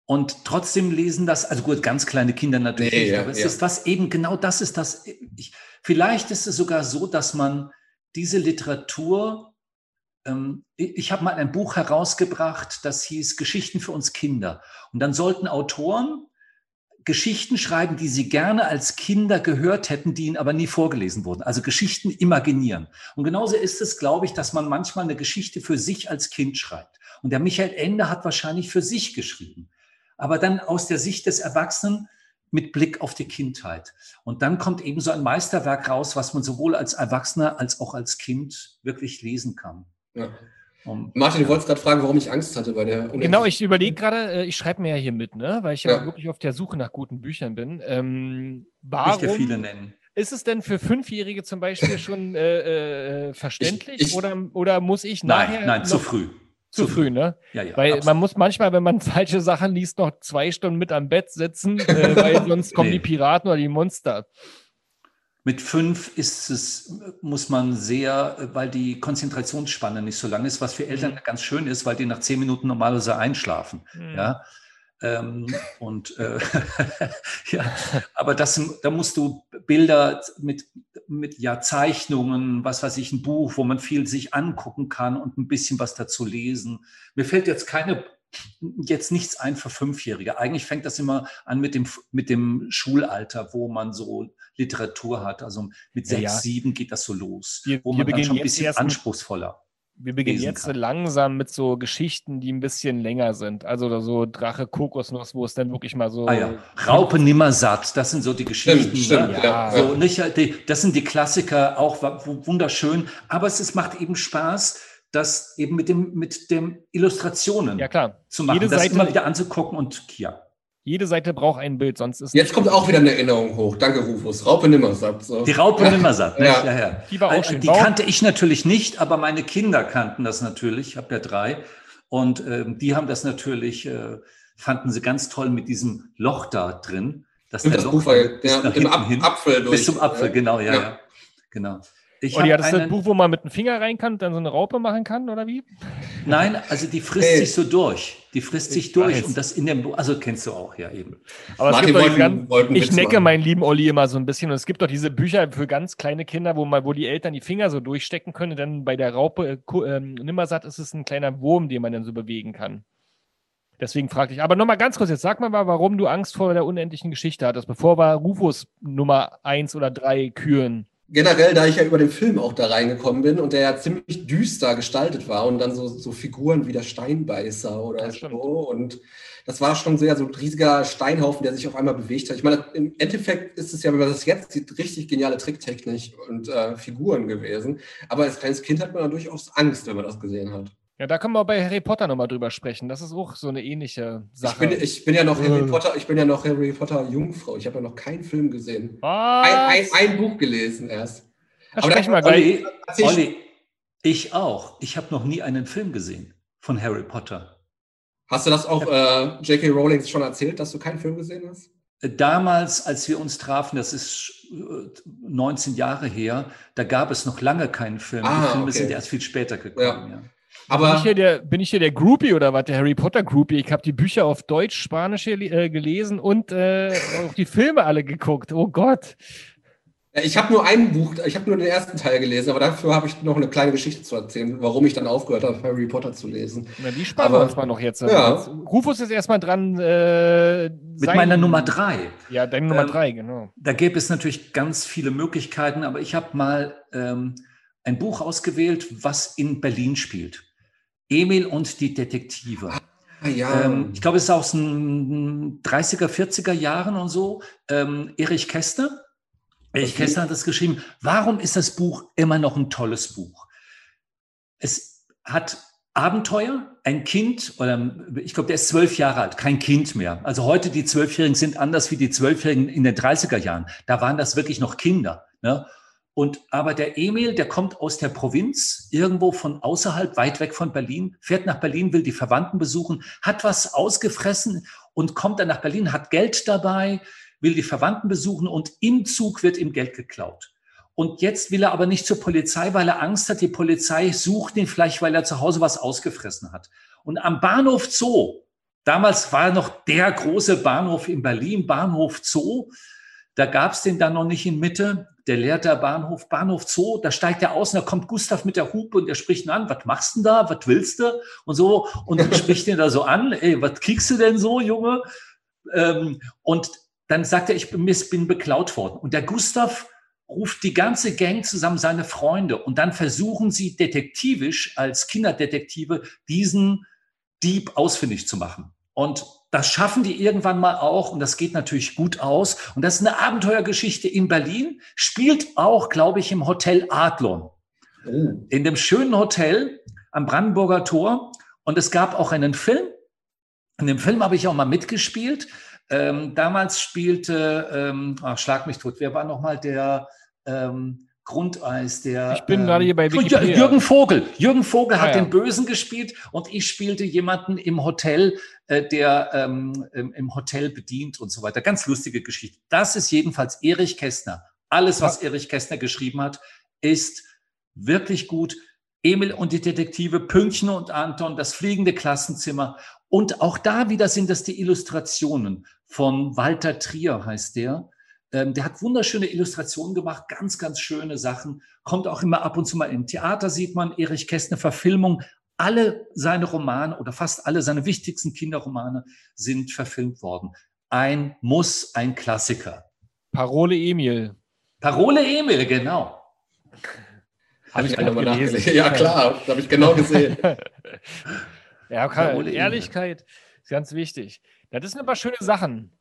Und trotzdem lesen das, also gut, ganz kleine Kinder natürlich Nee, nicht, ja, aber es ja. ist was eben, genau das ist das. Ich, vielleicht ist es sogar so, dass man diese Literatur, ähm, ich, habe mal ein Buch herausgebracht, das hieß Geschichten für uns Kinder. Und dann sollten Autoren Geschichten schreiben, die sie gerne als Kinder gehört hätten, die ihnen aber nie vorgelesen wurden. Also Geschichten imaginieren. Und genauso ist es, glaube ich, dass man manchmal eine Geschichte für sich als Kind schreibt. Und der Michael Ende hat wahrscheinlich für sich geschrieben. Aber dann aus der Sicht des Erwachsenen mit Blick auf die Kindheit. Und dann kommt eben so ein Meisterwerk raus, was man sowohl als Erwachsener als auch als Kind wirklich lesen kann. Ja. Und, Martin, du wolltest gerade fragen, warum ich Angst hatte bei der Genau, ich überlege gerade, äh, ich schreibe mir ja hier mit, ne? weil ich ja, Ja. wirklich auf der Suche nach guten Büchern bin. Ähm, nicht der viele warum nennen. ist es denn für Fünfjährige zum Beispiel schon äh, äh, verständlich Ich- ich- oder, oder muss ich nachher Nein, nein, noch zu früh. Zu früh, ne? Ja, ja. Weil absolut. man muss manchmal, wenn man falsche Sachen liest, noch zwei Stunden mit am Bett sitzen, äh, weil sonst kommen Nee. die Piraten oder die Monster. Mit fünf ist es, muss man sehr, weil die Konzentrationsspanne nicht so lang ist, was für Eltern ganz schön ist, weil die nach zehn Minuten normalerweise einschlafen. Hm. Ja. Ähm, und äh, ja, aber das, da musst du Bilder mit, mit ja, Zeichnungen, was weiß ich, ein Buch, wo man viel sich angucken kann und ein bisschen was dazu lesen. Mir fällt jetzt keine, jetzt nichts ein für Fünfjährige. Eigentlich fängt das immer an mit dem, mit dem Schulalter, wo man so Literatur hat. Also mit Ja, sechs, ja. sieben geht das so los, Wir- wo man dann schon ein bisschen anspruchsvoller. Wir beginnen jetzt kann. langsam mit so Geschichten, die ein bisschen länger sind. Also so Drache Kokosnuss, wo es dann wirklich mal so. Ah ja, Raupe nimmersatt, das sind so die Geschichten. Stimmt, stimmt, ne? ja. So, nicht, die, das sind die Klassiker, auch wunderschön. Aber es ist, macht eben Spaß, das eben mit dem, mit dem Illustrationen Ja, klar. zu machen, Jede das Seite- immer wieder anzugucken und ja. Jede Seite braucht ein Bild, sonst ist Jetzt kommt auch wieder eine Erinnerung hoch. Danke, Rufus. Raupe Nimmersatt. So. Die Raupe nimmersatt, nicht? Ja. Ja, ja. Die war auch Äh, schön. Die Warum- kannte ich natürlich nicht, aber meine Kinder kannten das natürlich. Ich habe ja drei. Und ähm, die haben das natürlich, äh, fanden sie ganz toll mit diesem Loch da drin. Dass der das Loch Buch war bis ja, nach Ab hin. Apfel durch. Bis zum Apfel, Ja. genau, ja, Ja. ja. Genau. Ich hab hat das ein einen- Buch, wo man mit dem Finger rein kann und dann so eine Raupe machen kann, oder wie? Nein, also die frisst Hey. sich so durch. Die frisst sich Ich durch weiß. und das in dem also kennst du auch, ja eben. Aber Martin es gibt doch diese wollte- ganz, wollte einen ich necke machen. meinen lieben Olli immer so ein bisschen. Und es gibt doch diese Bücher für ganz kleine Kinder, wo, man, wo die Eltern die Finger so durchstecken können. Dann bei der Raupe äh, ähm, Nimmersatt ist es ein kleiner Wurm, den man dann so bewegen kann. Deswegen fragte ich. Aber nochmal ganz kurz, jetzt sag mal, mal, warum du Angst vor der unendlichen Geschichte hattest, bevor wir Rufus Nummer 1 oder 3 küren. Generell, da ich ja über den Film auch da reingekommen bin und der ja ziemlich düster gestaltet war und dann so, so Figuren wie der Steinbeißer oder Ja, so. stimmt. Und das war schon sehr so ein riesiger Steinhaufen, der sich auf einmal bewegt hat. Ich meine, im Endeffekt ist es ja, wenn man das jetzt sieht, richtig geniale Tricktechnik und äh, Figuren gewesen. Aber als kleines Kind hat man dann durchaus Angst, wenn man das gesehen hat. Ja, da können wir bei Harry Potter nochmal drüber sprechen. Das ist auch so eine ähnliche Ich Sache. bin, ich bin ja noch Harry Äh. Potter, ich bin ja noch Harry Potter Jungfrau. Ich habe ja noch keinen Film gesehen. Was? Ein, ein, ein Buch gelesen erst. da aber sprechen wir gleich. Olli, ich- Olli, ich auch. Ich habe noch nie einen Film gesehen von Harry Potter. Hast du das auch äh, J.K. Rowling schon erzählt, dass du keinen Film gesehen hast? Damals, als wir uns trafen, das ist äh, 19 Jahre her, da gab es noch lange keinen Film. Ah, Die Filme okay. sind erst viel später gekommen. Ja. Bin, ich Aber hier der, bin ich hier der Groupie oder was? Der Harry Potter Groupie. Ich habe die Bücher auf Deutsch, Spanisch hier, äh, gelesen und äh, auch die Filme alle geguckt. Oh Gott. Ich habe nur ein Buch, ich habe nur den ersten Teil gelesen, aber dafür habe ich noch eine kleine Geschichte zu erzählen, warum ich dann aufgehört habe, Harry Potter zu lesen. Na, die spannen Aber- wir uns mal noch jetzt. Ja. Jetzt- Rufus ist erstmal dran. Äh, Mit meiner Nummer drei. Ja, deine Nummer Ähm, drei, genau. Da gäbe es natürlich ganz viele Möglichkeiten, aber ich habe mal ähm, ein Buch ausgewählt, was in Berlin spielt. Emil und die Detektive. Ah, ja. Ähm, ich glaube, es ist aus den 30er, 40er Jahren und so. Ähm, Erich Kästner. Erich Okay. Kästner hat das geschrieben. Warum ist das Buch immer noch ein tolles Buch? Es hat Abenteuer, ein Kind, oder ich glaube, der ist zwölf Jahre alt, kein Kind mehr. Also heute die Zwölfjährigen sind anders wie die Zwölfjährigen in den 30er Jahren. Da waren das wirklich noch Kinder. Ne? Und aber der Emil, der kommt aus der Provinz, irgendwo von außerhalb, weit weg von Berlin, fährt nach Berlin, will die Verwandten besuchen, hat was ausgefressen und kommt dann nach Berlin, hat Geld dabei, will die Verwandten besuchen und im Zug wird ihm Geld geklaut. Und jetzt will er aber nicht zur Polizei, weil er Angst hat, die Polizei sucht ihn vielleicht, weil er zu Hause was ausgefressen hat. Und am Bahnhof Zoo, damals war noch der große Bahnhof in Berlin, Bahnhof Zoo, da gab es den dann noch nicht in Mitte, der leert der Bahnhof, Bahnhof Zoo, da steigt er aus und da kommt Gustav mit der Hupe und der spricht ihn an, was machst du denn da, was willst du und so und dann spricht ihn da so an, ey, was kriegst du denn so, Junge? Ähm, und dann sagt er, ich bin, bin beklaut worden. Und der Gustav ruft die ganze Gang zusammen, seine Freunde, und dann versuchen sie detektivisch als Kinderdetektive diesen Dieb ausfindig zu machen. Und das schaffen die irgendwann mal auch und das geht natürlich gut aus. Und das ist eine Abenteuergeschichte in Berlin, spielt auch, glaube ich, im Hotel Adlon oh. in dem schönen Hotel am Brandenburger Tor. Und es gab auch einen Film. In dem Film habe ich auch mal mitgespielt. Ähm, damals spielte, ähm, ach, schlag mich tot, wer war nochmal der ähm, Grundeis, der. Ich bin ähm, gerade hier bei Jür- Wikipedia. Jürgen Vogel. Jürgen Vogel Ah, hat ja. den Bösen gespielt und ich spielte jemanden im Hotel, äh, der ähm, im, im Hotel bedient und so weiter. Ganz lustige Geschichte. Das ist jedenfalls Erich Kästner. Alles, was Erich Kästner geschrieben hat, ist wirklich gut. Emil und die Detektive, Pünktchen und Anton, das fliegende Klassenzimmer. Und auch da wieder sind das die Illustrationen von Walter Trier, heißt der. Ähm, der hat wunderschöne Illustrationen gemacht, ganz, ganz schöne Sachen. Kommt auch immer ab und zu mal im Theater, sieht man Erich Kästner Verfilmung. Alle seine Romane oder fast alle seine wichtigsten Kinderromane sind verfilmt worden. Ein Muss, ein Klassiker. Parole Emil. Parole Emil, genau. Habe ich nochmal gelesen. nachgelesen. Ja, klar, das habe ich genau gesehen. Ja, Emil. Ehrlichkeit ist ganz wichtig. Das sind ein paar schöne Sachen.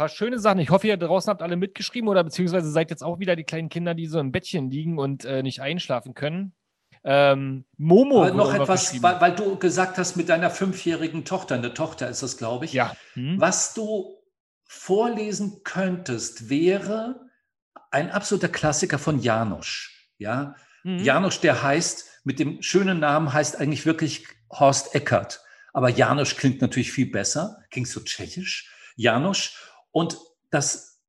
Paar schöne Sachen. Ich hoffe, ihr draußen habt alle mitgeschrieben oder beziehungsweise seid jetzt auch wieder die kleinen Kinder, die so im Bettchen liegen und äh, nicht einschlafen können. Ähm, Momo. Aber noch etwas, weil, weil du gesagt hast, mit deiner fünfjährigen Tochter, eine Tochter ist das, glaube ich. Ja. Hm? Was du vorlesen könntest, wäre ein absoluter Klassiker von Janosch. Ja, Mhm. Janosch, der heißt, mit dem schönen Namen heißt eigentlich wirklich Horst Eckert. Aber Janosch klingt natürlich viel besser, klingt so tschechisch. Janosch. Und das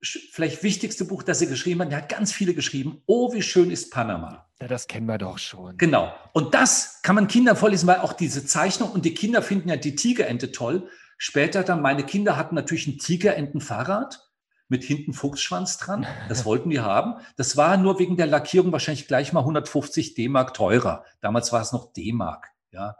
vielleicht wichtigste Buch, das er geschrieben hat, er hat ganz viele geschrieben. Oh, wie schön ist Panama. Ja, das kennen wir doch schon. Genau. Und das kann man Kindern vorlesen, weil auch diese Zeichnung und die Kinder finden ja die Tigerente toll. Später dann, meine Kinder hatten natürlich ein Tigerentenfahrrad mit hinten Fuchsschwanz dran. Das wollten die haben. Das war nur wegen der Lackierung wahrscheinlich gleich mal 150 D-Mark teurer. Damals war es noch D-Mark, ja.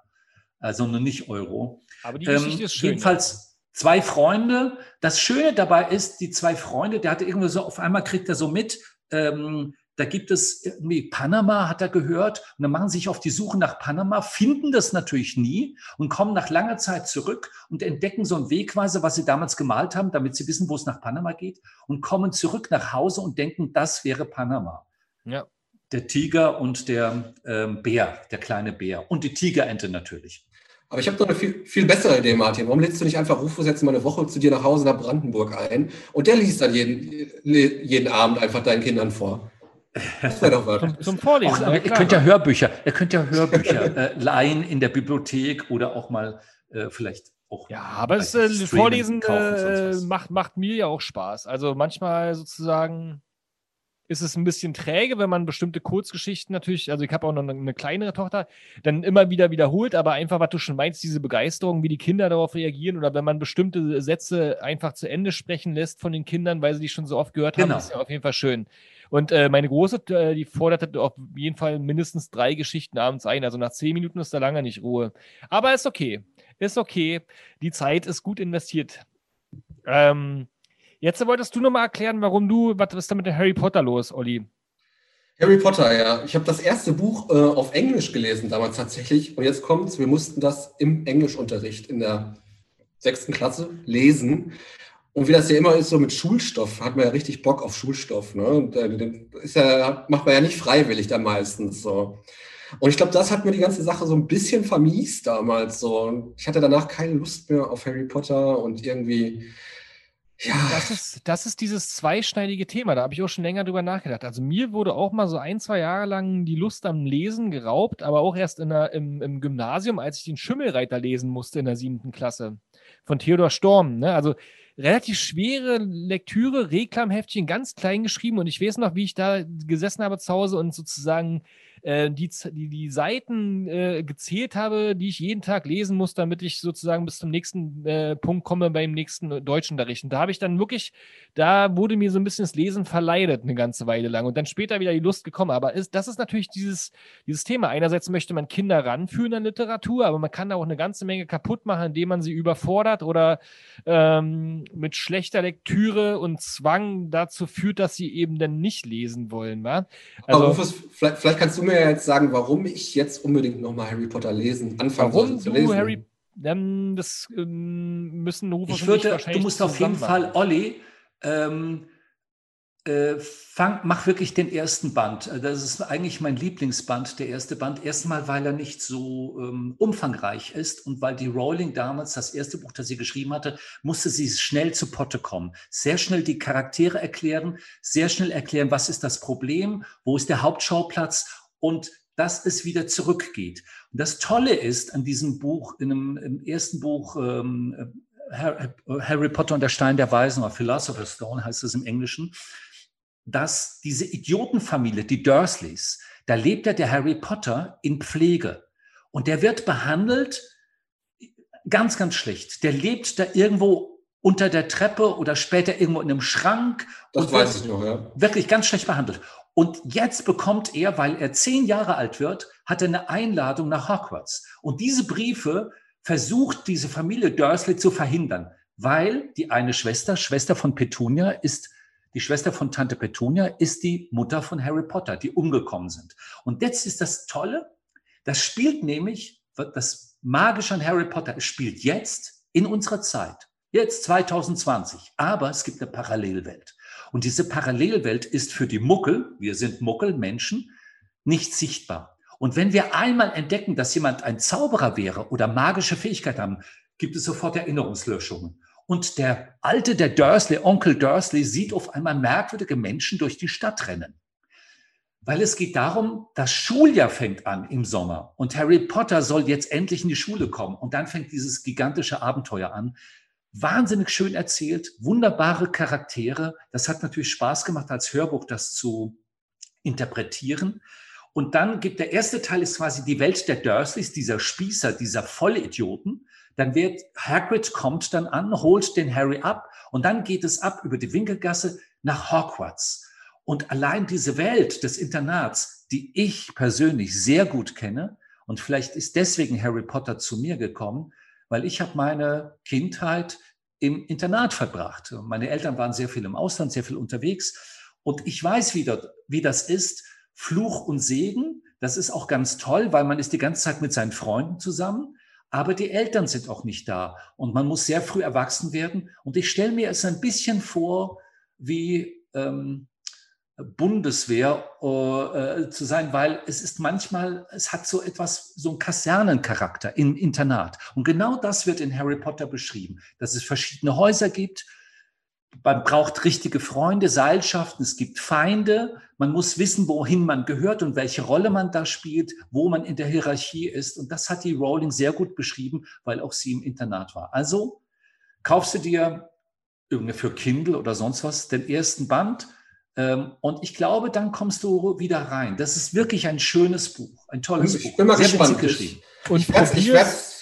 Also nur nicht Euro. Aber die Ähm, Geschichte ist schön. jedenfalls zwei Freunde. Das Schöne dabei ist, die zwei Freunde, der hatte irgendwie so, auf einmal kriegt er so mit, ähm, da gibt es irgendwie Panama, hat er gehört. Und dann machen sie sich auf die Suche nach Panama, finden das natürlich nie und kommen nach langer Zeit zurück und entdecken so ein Wegweiser, was sie damals gemalt haben, damit sie wissen, wo es nach Panama geht und kommen zurück nach Hause und denken, das wäre Panama. Ja. Der Tiger und der ähm, Bär, der kleine Bär und die Tigerente natürlich. Aber ich habe noch eine viel, viel bessere Idee, Martin. Warum lädst du nicht einfach Rufus jetzt mal eine Woche zu dir nach Hause nach Brandenburg ein und der liest dann jeden, jeden Abend einfach deinen Kindern vor? Das wäre doch was. Zum, zum Vorlesen. Auch, ja, aber ihr könnt ja Hörbücher, ihr könnt ja Hörbücher äh, leihen in der Bibliothek oder auch mal äh, vielleicht auch. Ja, aber es, bei äh, Vorlesen kaufen, äh, macht, macht mir ja auch Spaß. Also manchmal sozusagen ist es ein bisschen träge, wenn man bestimmte Kurzgeschichten natürlich, also ich habe auch noch eine, eine, kleinere Tochter, dann immer wieder wiederholt, aber einfach, was du schon meinst, diese Begeisterung, wie die Kinder darauf reagieren oder wenn man bestimmte Sätze einfach zu Ende sprechen lässt von den Kindern, weil sie die schon so oft gehört haben, Genau. ist ja auf jeden Fall schön. Und äh, meine Große, äh, die forderte auf jeden Fall mindestens drei Geschichten abends ein. Also nach zehn Minuten ist da lange nicht Ruhe. Aber ist okay. Ist okay. Die Zeit ist gut investiert. Ähm, jetzt wolltest du nochmal erklären, warum du, was ist da mit Harry Potter los, Olli? Harry Potter, ja. Ich habe das erste Buch äh, auf Englisch gelesen damals tatsächlich. Und jetzt kommt's, wir mussten das im Englischunterricht in der sechsten Klasse lesen. Und wie das ja immer ist, so mit Schulstoff, hat man ja richtig Bock auf Schulstoff. Ne? Und, äh, ist ja, macht man ja nicht freiwillig dann meistens so. Und ich glaube, das hat mir die ganze Sache so ein bisschen vermiest damals so. Ich hatte danach keine Lust mehr auf Harry Potter und irgendwie, ja. Das ist, das ist dieses zweischneidige Thema. Da habe ich auch schon länger drüber nachgedacht. Also mir wurde auch mal so ein, zwei Jahre lang die Lust am Lesen geraubt, aber auch erst in der, im, im Gymnasium, als ich den Schimmelreiter lesen musste in der siebten Klasse von Theodor Storm. Ne? Also relativ schwere Lektüre, Reklamheftchen, ganz klein geschrieben und ich weiß noch, wie ich da gesessen habe zu Hause und sozusagen äh, die, die, die Seiten äh, gezählt habe, die ich jeden Tag lesen muss, damit ich sozusagen bis zum nächsten äh, Punkt komme beim nächsten Deutschunterricht. Und da habe ich dann wirklich, da wurde mir so ein bisschen das Lesen verleidet eine ganze Weile lang und dann später wieder die Lust gekommen. Aber ist, das ist natürlich dieses, dieses Thema. Einerseits möchte man Kinder ranführen an Literatur, aber man kann da auch eine ganze Menge kaputt machen, indem man sie überfordert oder ähm, mit schlechter Lektüre und Zwang dazu führt, dass sie eben dann nicht lesen wollen. Wa? Also, aber Rufus, vielleicht, vielleicht kannst du mir jetzt sagen, warum ich jetzt unbedingt nochmal Harry Potter lesen, anfangen warum zu lesen. Harry ähm, das ähm, müssen Rufus Ich würde, wahrscheinlich du musst auf jeden machen. Fall, Olli, ähm, äh, fang, mach wirklich den ersten Band. Äh, Das ist eigentlich mein Lieblingsband, der erste Band. Erstmal, weil er nicht so ähm, umfangreich ist und weil die Rowling damals das erste Buch, das sie geschrieben hatte, musste sie schnell zu Potte kommen. Sehr schnell die Charaktere erklären, sehr schnell erklären, was ist das Problem, wo ist der Hauptschauplatz und dass es wieder zurückgeht. Und das Tolle ist an diesem Buch, in einem, im ersten Buch, ähm, Harry, Potter und der Stein der Weisen oder Philosopher's Stone heißt es im Englischen, dass diese Idiotenfamilie, die Dursleys, da lebt ja der Harry Potter in Pflege. Und der wird behandelt ganz, ganz schlecht. Der lebt da irgendwo unter der Treppe oder später irgendwo in einem Schrank. Das und weiß ich noch, ja. Wirklich ganz schlecht behandelt. Und jetzt bekommt er, weil er zehn Jahre alt wird, hat er eine Einladung nach Hogwarts. Und diese Briefe versucht diese Familie Dursley zu verhindern, weil die eine Schwester, Schwester von Petunia, ist die Schwester von Tante Petunia, ist die Mutter von Harry Potter, die umgekommen sind. Und jetzt ist das Tolle, das spielt nämlich, das Magische an Harry Potter, es spielt jetzt in unserer Zeit, jetzt 2020, aber es gibt eine Parallelwelt. Und diese Parallelwelt ist für die Muckel, wir sind Muckel, Menschen, nicht sichtbar. Und wenn wir einmal entdecken, dass jemand ein Zauberer wäre oder magische Fähigkeit haben, gibt es sofort Erinnerungslöschungen. Und der alte, der Dursley, Onkel Dursley, sieht auf einmal merkwürdige Menschen durch die Stadt rennen. Weil es geht darum, das Schuljahr fängt an im Sommer und Harry Potter soll jetzt endlich in die Schule kommen. Und dann fängt dieses gigantische Abenteuer an. Wahnsinnig schön erzählt, wunderbare Charaktere. Das hat natürlich Spaß gemacht, als Hörbuch das zu interpretieren. Und dann gibt der erste Teil ist quasi die Welt der Dursleys, dieser Spießer, dieser Vollidioten. Dann wird Hagrid kommt dann an, holt den Harry ab und dann geht es ab über die Winkelgasse nach Hogwarts. Und allein diese Welt des Internats, die ich persönlich sehr gut kenne, und vielleicht ist deswegen Harry Potter zu mir gekommen, weil ich habe meine Kindheit im Internat verbracht. Meine Eltern waren sehr viel im Ausland, sehr viel unterwegs. Und ich weiß, wie, dort, wie das ist, Fluch und Segen. Das ist auch ganz toll, weil man ist die ganze Zeit mit seinen Freunden zusammen. Aber die Eltern sind auch nicht da und man muss sehr früh erwachsen werden. Und ich stelle mir es ein bisschen vor, wie ähm, Bundeswehr äh, zu sein, weil es ist manchmal, es hat so etwas, so einen Kasernencharakter im Internat. Und genau das wird in Harry Potter beschrieben, dass es verschiedene Häuser gibt. Man braucht richtige Freunde, Seilschaften, es gibt Feinde. Man muss wissen, wohin man gehört und welche Rolle man da spielt, wo man in der Hierarchie ist. Und das hat die Rowling sehr gut beschrieben, weil auch sie im Internat war. Also kaufst du dir für Kindle oder sonst was den ersten Band, und ich glaube, dann kommst du wieder rein. Das ist wirklich ein schönes Buch, ein tolles Ich Buch. bin mal Sehr gespannt. geschrieben. Und Ich werde es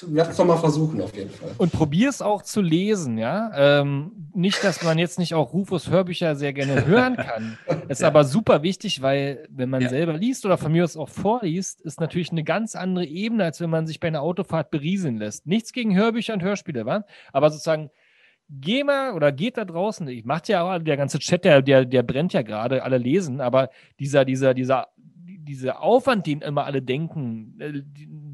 probier's- doch mal versuchen, auf jeden Fall. Und probier es auch zu lesen, ja. Ähm, nicht, dass man jetzt nicht auch Rufus Hörbücher sehr gerne hören kann. Ist Ja. aber super wichtig, weil wenn man Ja. selber liest oder von mir aus auch vorliest, ist natürlich eine ganz andere Ebene, als wenn man sich bei einer Autofahrt berieseln lässt. Nichts gegen Hörbücher und Hörspiele, wa? Aber sozusagen, geh mal oder geht da draußen, ich macht ja auch, der ganze Chat, der, der, der brennt ja gerade, alle lesen, aber dieser, dieser, dieser, dieser Aufwand, den immer alle denken, äh,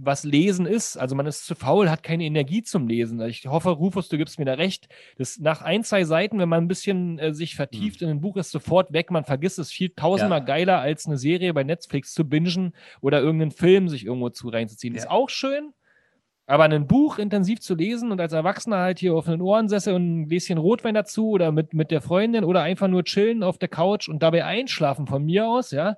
was Lesen ist, also man ist zu faul, hat keine Energie zum Lesen. Ich hoffe, Rufus, du gibst mir da recht. Das nach ein, zwei Seiten, wenn man ein bisschen äh, sich vertieft in ein Buch, ist sofort weg. Man vergisst es viel tausendmal Ja. geiler, als eine Serie bei Netflix zu bingen oder irgendeinen Film sich irgendwo zu reinzuziehen. Ist Ja. auch schön. Aber ein Buch intensiv zu lesen und als Erwachsener halt hier auf einen Ohrensessel und ein Gläschen Rotwein dazu oder mit, mit der Freundin oder einfach nur chillen auf der Couch und dabei einschlafen von mir aus, ja,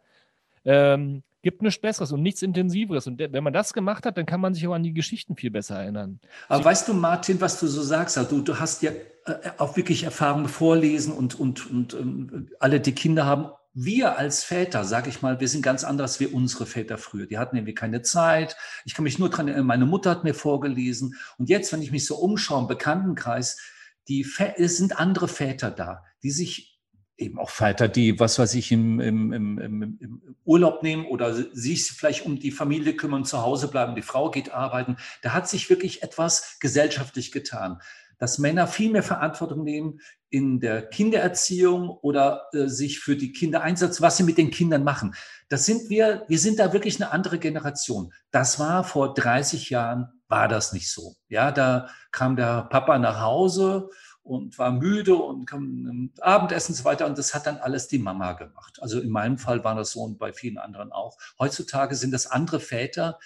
ähm, gibt nichts Besseres und nichts Intensiveres. Und wenn man das gemacht hat, dann kann man sich auch an die Geschichten viel besser erinnern. Aber weißt du, Martin, was du so sagst, also du, du hast ja äh, auch wirklich Erfahrung mit Vorlesen und, und, und ähm, alle, die Kinder haben. Wir als Väter, sage ich mal, wir sind ganz anders wie unsere Väter früher. Die hatten irgendwie keine Zeit. Ich kann mich nur dran erinnern, meine Mutter hat mir vorgelesen. Und jetzt, wenn ich mich so umschaue im Bekanntenkreis, die, es sind andere Väter da, die sich eben auch Väter, die, was weiß ich, im, im, im, im Urlaub nehmen oder sich vielleicht um die Familie kümmern, zu Hause bleiben, die Frau geht arbeiten. Da hat sich wirklich etwas gesellschaftlich getan, dass Männer viel mehr Verantwortung nehmen in der Kindererziehung oder äh, sich für die Kinder einsetzen, was sie mit den Kindern machen. Das sind wir, wir sind da wirklich eine andere Generation. Das war vor 30 Jahren, war das nicht so. Ja, da kam der Papa nach Hause und war müde und kam Abendessen und so weiter. Und das hat dann alles die Mama gemacht. Also in meinem Fall war das so und bei vielen anderen auch. Heutzutage sind das andere Väter,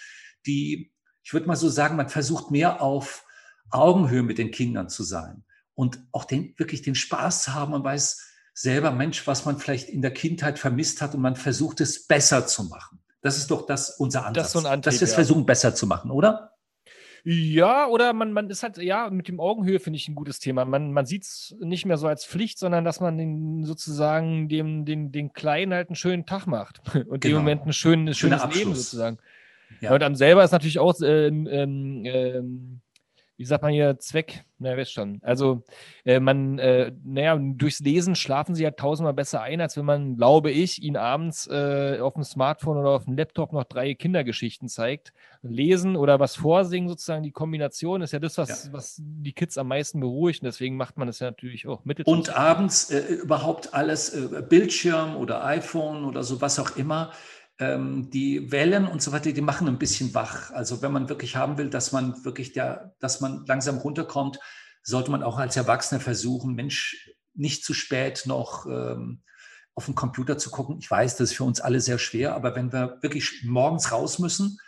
die, ich würde mal so sagen, man versucht mehr auf Augenhöhe mit den Kindern zu sein und auch den, wirklich den Spaß zu haben. Man weiß selber, Mensch, was man vielleicht in der Kindheit vermisst hat und man versucht es besser zu machen. Das ist doch das unser Ansatz, Das ist so ein Antrieb, dass wir es ja. versuchen besser zu machen, oder? Ja, oder man, man ist halt, ja, mit dem Augenhöhe finde ich ein gutes Thema. Man, man sieht es nicht mehr so als Pflicht, sondern dass man den, sozusagen dem, den, den Kleinen halt einen schönen Tag macht und Genau. dem Moment ein schönes, schönes Leben sozusagen. Ja. Und am selber ist natürlich auch, ähm, ähm, ähm, wie sagt man hier, Zweck, na, wisst schon. Also, äh, man, äh, naja, durchs Lesen schlafen sie ja tausendmal besser ein, als wenn man, glaube ich, ihnen abends äh, auf dem Smartphone oder auf dem Laptop noch drei Kindergeschichten zeigt. Lesen oder was vorsingen, sozusagen, die Kombination ist ja das, was, was die Kids am meisten beruhigt. Und deswegen macht man das ja natürlich auch mit. Und abends äh, überhaupt alles, äh, Bildschirm oder iPhone oder so, was auch immer, ähm, die Wellen und so weiter, die machen ein bisschen wach. Also wenn man wirklich haben will, dass man wirklich der, dass man langsam runterkommt, sollte man auch als Erwachsener versuchen, Mensch, nicht zu spät noch ähm, auf den Computer zu gucken. Ich weiß, das ist für uns alle sehr schwer, aber wenn wir wirklich morgens raus müssen,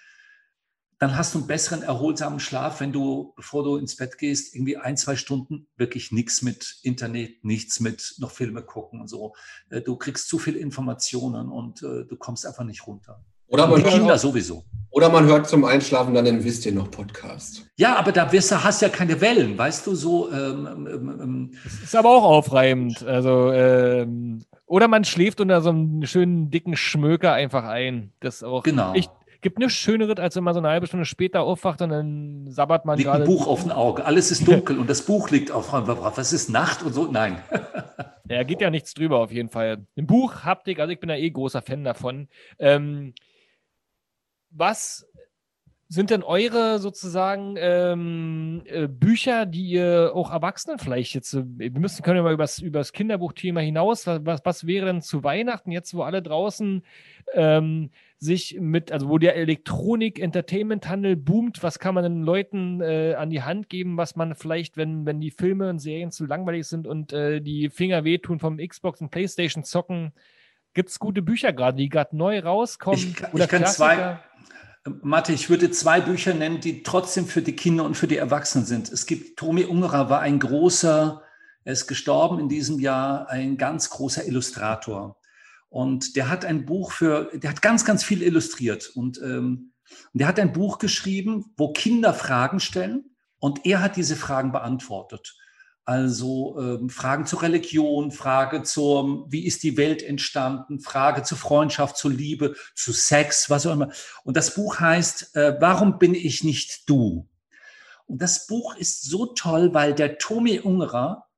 dann hast du einen besseren, erholsamen Schlaf, wenn du, bevor du ins Bett gehst, irgendwie ein, zwei Stunden wirklich nichts mit Internet, nichts mit noch Filme gucken und so. Äh, Du kriegst zu viel Informationen und äh, du kommst einfach nicht runter. Oder man, Kinder hört, sowieso. oder man hört zum Einschlafen dann den Wisst ihr noch Podcast. Ja, aber da wirst du, hast ja keine Wellen, weißt du, so. Ähm, ähm, ähm, Ist aber auch aufreibend. Also, ähm, oder man schläft unter so einem schönen dicken Schmöker einfach ein. Das auch. Genau. Ich, gibt nichts Schöneres, als wenn man so eine halbe Stunde später aufwacht und dann sabbert man liegt gerade. ein Buch auf dem Auge, alles ist dunkel und das Buch liegt auf. Was ist Nacht und so? Nein. Ja, geht ja nichts drüber auf jeden Fall. Im Buch, Haptik, also ich bin da eh großer Fan davon. Ähm, was sind denn eure sozusagen ähm, äh, Bücher, die ihr auch Erwachsenen vielleicht jetzt, äh, wir müssen können ja mal über das Kinderbuchthema hinaus, was, was, was wäre denn zu Weihnachten jetzt, wo alle draußen ähm, sich mit, also wo der Elektronik-Entertainment-Handel boomt, was kann man den Leuten äh, an die Hand geben, was man vielleicht, wenn, wenn die Filme und Serien zu langweilig sind und äh, die Finger wehtun vom Xbox und Playstation zocken, gibt es gute Bücher gerade, die gerade neu rauskommen? Ich, kann- oder ich kann Klassiker? zwei, Mathe, ich würde zwei Bücher nennen, die trotzdem für die Kinder und für die Erwachsenen sind. Es gibt, Tomi Ungerer war ein großer, er ist gestorben in diesem Jahr, ein ganz großer Illustrator. Und der hat ein Buch für, der hat ganz, ganz viel illustriert. Und ähm, der hat ein Buch geschrieben, wo Kinder Fragen stellen und er hat diese Fragen beantwortet. Also ähm, Fragen zur Religion, Frage zur, wie ist die Welt entstanden, Frage zur Freundschaft, zur Liebe, zu Sex, was auch immer. Und das Buch heißt, äh, warum bin ich nicht du? Und das Buch ist so toll, weil der Tomi Ungerer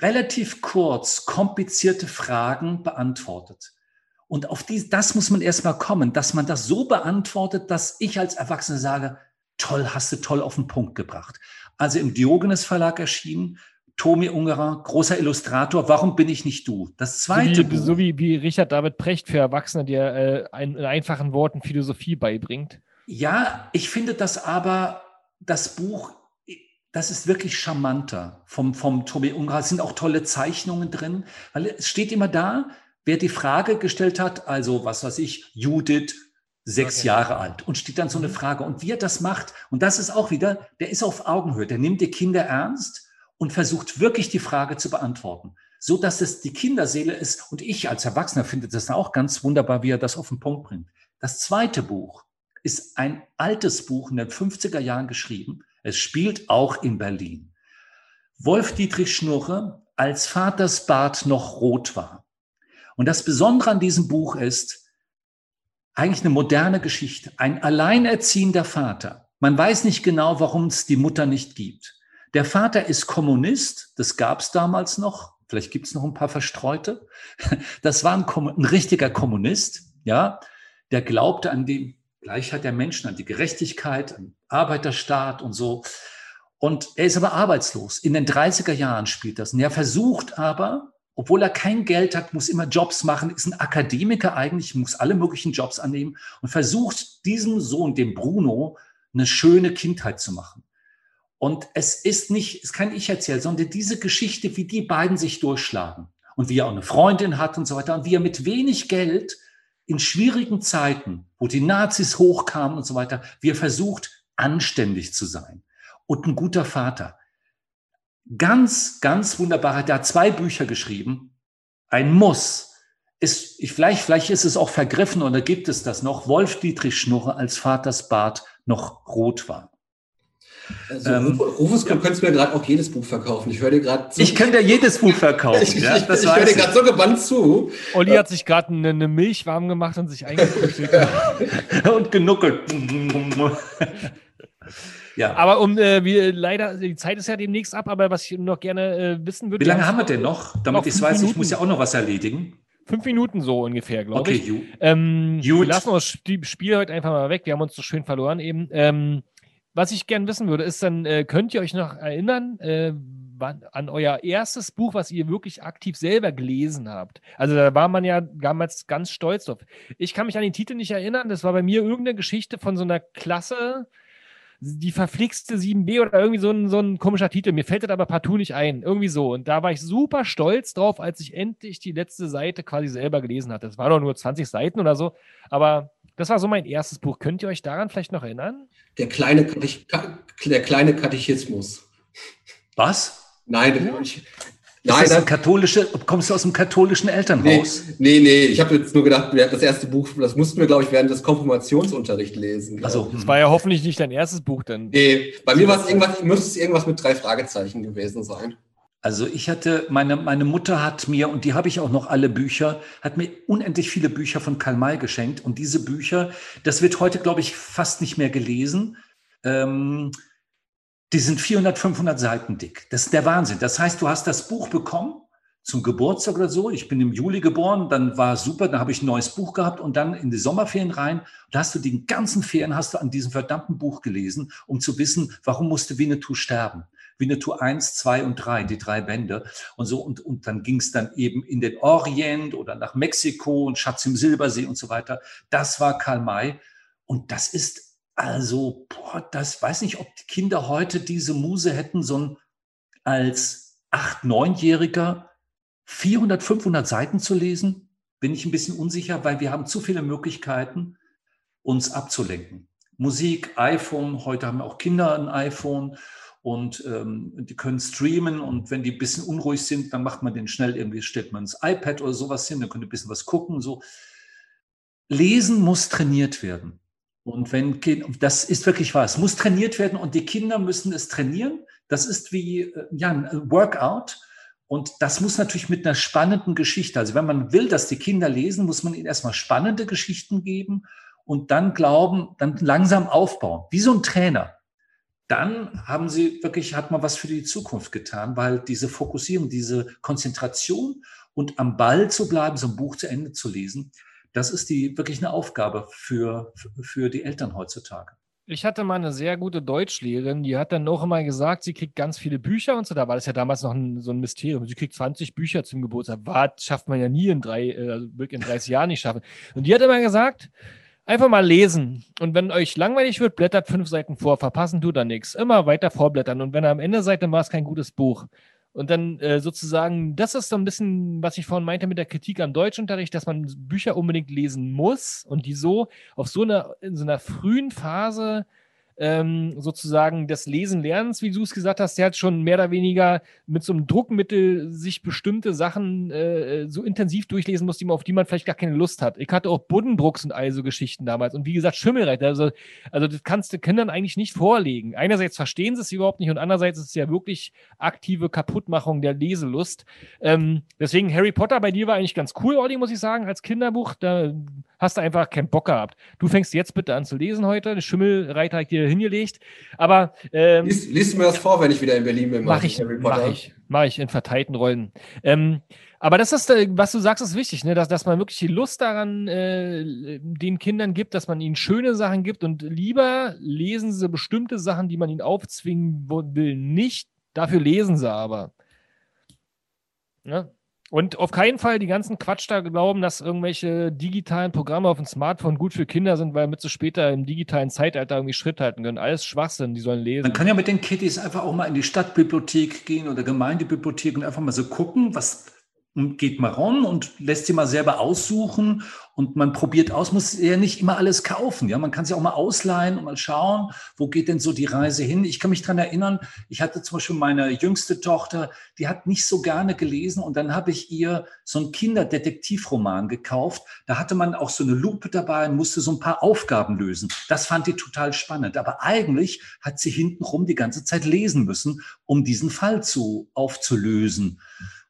relativ kurz komplizierte Fragen beantwortet. Und auf die, das muss man erstmal kommen, dass man das so beantwortet, dass ich als Erwachsener sage, toll, hast du toll auf den Punkt gebracht. Also im Diogenes Verlag erschienen, Tomi Ungerer, großer Illustrator, Warum bin ich nicht du? Das zweite so wie. So wie, wie Richard David Precht für Erwachsene, der äh, in einfachen Worten Philosophie beibringt. Ja, ich finde das aber, das Buch, das ist wirklich charmanter vom, vom Tobi Ungerer. Es sind auch tolle Zeichnungen drin, weil es steht immer da, wer die Frage gestellt hat, also was weiß ich, Judith, sechs Okay. Jahre alt und steht dann so eine Mhm. Frage. Und wie er das macht, und das ist auch wieder, der ist auf Augenhöhe, der nimmt die Kinder ernst und versucht wirklich die Frage zu beantworten, so dass es die Kinderseele ist. Und ich als Erwachsener finde das auch ganz wunderbar, wie er das auf den Punkt bringt. Das zweite Buch ist ein altes Buch in den 50er Jahren geschrieben. Es spielt auch in Berlin. Wolf Dietrich Schnurre, als Vaters Bart noch rot war. Und das Besondere an diesem Buch ist, eigentlich eine moderne Geschichte. Ein alleinerziehender Vater. Man weiß nicht genau, warum es die Mutter nicht gibt. Der Vater ist Kommunist, das gab es damals noch. Vielleicht gibt es noch ein paar Verstreute. Das war ein, ein richtiger Kommunist, ja, der glaubte an die Gleichheit der Menschen, an die Gerechtigkeit, an Arbeiterstaat und so. Und er ist aber arbeitslos. In den 30er Jahren spielt das. Und er versucht aber, obwohl er kein Geld hat, muss immer Jobs machen, ist ein Akademiker eigentlich, muss alle möglichen Jobs annehmen und versucht diesem Sohn, dem Bruno, eine schöne Kindheit zu machen. Und es ist nicht, es kann ich erzählen, sondern diese Geschichte, wie die beiden sich durchschlagen und wie er auch eine Freundin hat und so weiter und wie er mit wenig Geld in schwierigen Zeiten, wo die Nazis hochkamen und so weiter, wie er versucht, anständig zu sein und ein guter Vater. Ganz, ganz wunderbar. Der hat zwei Bücher geschrieben. Ein Muss. Ist, ich, vielleicht, vielleicht ist es auch vergriffen oder gibt es das noch. Wolf Dietrich Schnurre, als Vaters Bart noch rot war. Also, Ähm, Rufus, ja. du könntest mir gerade auch jedes Buch verkaufen. Ich höre dir gerade so, Ich könnte ja jedes Buch verkaufen. ich, ja, ich, das ich höre dir gerade so gebannt zu. Olli hat sich gerade eine, eine Milch warm gemacht und sich eingefrühstückt. ich. Und genuckelt. ja. aber um, äh, wir, leider, die Zeit ist ja demnächst ab, aber was ich noch gerne äh, wissen würde. Wie lange haben wir denn noch? Damit Noch ich weiß, ich Minuten. muss ja auch noch was erledigen. Fünf Minuten so ungefähr, glaube Okay, ich. Ju. Ähm, wir lassen uns das Spiel heute einfach mal weg. Wir haben uns so schön verloren eben. Ähm, was ich gerne wissen würde, ist dann, äh, könnt ihr euch noch erinnern äh, wann, an euer erstes Buch, was ihr wirklich aktiv selber gelesen habt? Also da war man ja damals ganz stolz drauf. Ich kann mich an den Titel nicht erinnern. Das war bei mir irgendeine Geschichte von so einer Klasse, die verflixte 7b oder irgendwie so ein, so ein komischer Titel. Mir fällt das aber partout nicht ein. Irgendwie so. Und da war ich super stolz drauf, als ich endlich die letzte Seite quasi selber gelesen hatte. Das war doch nur 20 Seiten oder so. Aber das war so mein erstes Buch. Könnt ihr euch daran vielleicht noch erinnern? Der kleine, Katech Ka- der kleine Katechismus. Was? Nein, ich, Ist nein, das katholische, kommst du aus einem katholischen nee, Elternhaus? nee, nee, ich habe jetzt nur gedacht, das erste Buch, das mussten wir, glaube ich, während des Konfirmationsunterrichts lesen. Also, Das war ja hoffentlich nicht dein erstes Buch dann. Nee, bei mir war es irgendwas, müsste es irgendwas mit drei Fragezeichen gewesen sein. Also ich hatte, meine, meine Mutter hat mir, und die habe ich auch noch alle Bücher, hat mir unendlich viele Bücher von Karl May geschenkt. Und diese Bücher, das wird heute, glaube ich, fast nicht mehr gelesen. Ähm, die sind 400, 500 Seiten dick. Das ist der Wahnsinn. Das heißt, du hast das Buch bekommen zum Geburtstag oder so. Ich bin im Juli geboren, dann war super, dann habe ich ein neues Buch gehabt und dann in die Sommerferien rein. Da hast du die ganzen Ferien hast du an diesem verdammten Buch gelesen, um zu wissen, warum musste Winnetou sterben. Winnetou 1, 2 und 3, die drei Bände. Und so, und, und dann ging es dann eben in den Orient oder nach Mexiko und Schatz im Silbersee und so weiter. Das war Karl May. Und das ist also, boah, das weiß nicht, ob die Kinder heute diese Muse hätten, so ein als 8-, 9-Jähriger 400, 500 Seiten zu lesen. Bin ich ein bisschen unsicher, weil wir haben zu viele Möglichkeiten, uns abzulenken. Musik, iPhone, heute haben auch Kinder ein iPhone und ähm, die können streamen und wenn die ein bisschen unruhig sind, dann macht man den schnell irgendwie, stellt man ins iPad oder sowas hin, dann könnt ihr ein bisschen was gucken. So. Lesen muss trainiert werden. Und wenn das ist wirklich wahr, es muss trainiert werden und die Kinder müssen es trainieren. Das ist wie äh, ja, ein Workout. Und das muss natürlich mit einer spannenden Geschichte, also wenn man will, dass die Kinder lesen, muss man ihnen erstmal spannende Geschichten geben und dann glauben, dann langsam aufbauen, wie so ein Trainer. Dann haben sie wirklich, hat man was für die Zukunft getan, weil diese Fokussierung, diese Konzentration und am Ball zu bleiben, so ein Buch zu Ende zu lesen, das ist die wirklich eine Aufgabe für, für die Eltern heutzutage. Ich hatte mal eine sehr gute Deutschlehrerin, die hat dann noch immer gesagt, sie kriegt ganz viele Bücher und so. Da war das ja damals noch ein, so ein Mysterium. Sie kriegt 20 Bücher zum Geburtstag. Was schafft man ja nie in drei, äh, also in 30 Jahren nicht schaffen. Und die hat immer gesagt, einfach mal lesen. Und wenn euch langweilig wird, blättert fünf Seiten vor. Verpassen tut da nichts. Immer weiter vorblättern. Und wenn ihr am Ende seid, dann war es kein gutes Buch. Und dann äh, sozusagen, das ist so ein bisschen, was ich vorhin meinte mit der Kritik am Deutschunterricht, dass man Bücher unbedingt lesen muss und die so auf so einer, in so einer frühen Phase ähm, sozusagen des Lesen Lernens, wie du es gesagt hast, der hat schon mehr oder weniger mit so einem Druckmittel sich bestimmte Sachen äh, so intensiv durchlesen muss, auf die man vielleicht gar keine Lust hat. Ich hatte auch Buddendrucks und all so Geschichten damals und wie gesagt Schimmelreiter. Also, also das kannst du Kindern eigentlich nicht vorlegen. Einerseits verstehen sie es überhaupt nicht und andererseits ist es ja wirklich aktive Kaputtmachung der Leselust. Ähm, deswegen Harry Potter bei dir war eigentlich ganz cool, Olli, muss ich sagen, als Kinderbuch. Da hast du einfach keinen Bock gehabt. Du fängst jetzt bitte an zu lesen heute. Den Schimmelreiter hier hingelegt. Aber. Ähm, lies, liest mir das vor, wenn ich wieder in Berlin bin. Mach ich, mach ich, mach ich in verteilten Rollen. Ähm, aber das ist, äh, was du sagst, ist wichtig, ne? dass, dass man wirklich die Lust daran äh, den Kindern gibt, dass man ihnen schöne Sachen gibt und lieber lesen sie bestimmte Sachen, die man ihnen aufzwingen will, nicht. Dafür lesen sie aber. Ja? Ne? Und auf keinen Fall die ganzen Quatsch da glauben, dass irgendwelche digitalen Programme auf dem Smartphone gut für Kinder sind, weil damit sie später im digitalen Zeitalter irgendwie Schritt halten können. Alles Schwachsinn, die sollen lesen. Man kann ja mit den Kittys einfach auch mal in die Stadtbibliothek gehen oder Gemeindebibliothek und einfach mal so gucken, was geht mal ran und lässt sie mal selber aussuchen und man probiert aus, muss ja nicht immer alles kaufen. Ja, man kann sie auch mal ausleihen und mal schauen, wo geht denn so die Reise hin. Ich kann mich daran erinnern, ich hatte zum Beispiel meine jüngste Tochter, die hat nicht so gerne gelesen und dann habe ich ihr so einen Kinderdetektivroman gekauft. Da hatte man auch so eine Lupe dabei und musste so ein paar Aufgaben lösen. Das fand die total spannend. Aber eigentlich hat sie hintenrum die ganze Zeit lesen müssen, um diesen Fall zu aufzulösen.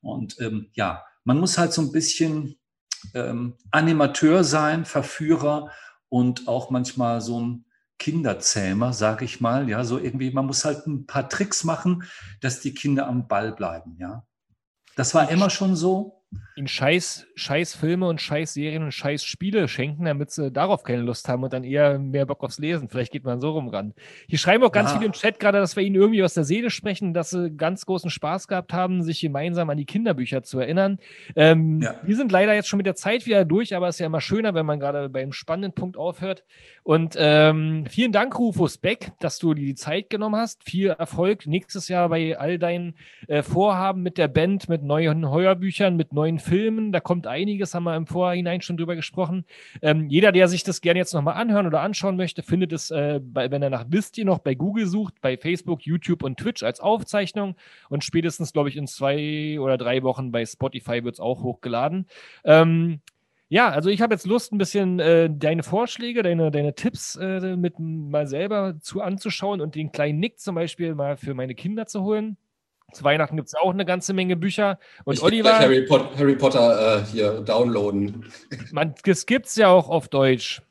Und ähm, ja, man muss halt so ein bisschen ähm, Animateur sein, Verführer und auch manchmal so ein Kinderzähmer, sage ich mal. Ja, so irgendwie, man muss halt ein paar Tricks machen, dass die Kinder am Ball bleiben. Ja, das war immer schon so ihnen scheiß, scheiß Filme und scheiß Serien und scheiß Spiele schenken, damit sie darauf keine Lust haben und dann eher mehr Bock aufs Lesen. Vielleicht geht man so rum ran. Hier schreiben auch ganz ja. viele im Chat gerade, dass wir ihnen irgendwie aus der Seele sprechen, dass sie ganz großen Spaß gehabt haben, sich gemeinsam an die Kinderbücher zu erinnern. Ähm, ja. Wir sind leider jetzt schon mit der Zeit wieder durch, aber es ist ja immer schöner, wenn man gerade beim spannenden Punkt aufhört. Und ähm, vielen Dank, Rufus Beck, dass du dir die Zeit genommen hast. Viel Erfolg nächstes Jahr bei all deinen äh, Vorhaben mit der Band, mit neuen Heuerbüchern, mit neuen Filmen. Da kommt einiges, haben wir im Vorhinein schon drüber gesprochen. Ähm, jeder, der sich das gerne jetzt nochmal anhören oder anschauen möchte, findet es, äh, bei, wenn er nach Wisst ihr noch bei Google sucht, bei Facebook, YouTube und Twitch als Aufzeichnung. Und spätestens, glaube ich, in zwei oder drei Wochen bei Spotify wird es auch hochgeladen. Ähm, ja, also ich habe jetzt Lust, ein bisschen äh, deine Vorschläge, deine, deine Tipps äh, mit mal selber zu anzuschauen und den kleinen Nick zum Beispiel mal für meine Kinder zu holen. Zu Weihnachten gibt es auch eine ganze Menge Bücher. Und ich Oliver. Harry, Pot Harry Potter äh, hier downloaden. Man, das gibt es ja auch auf Deutsch.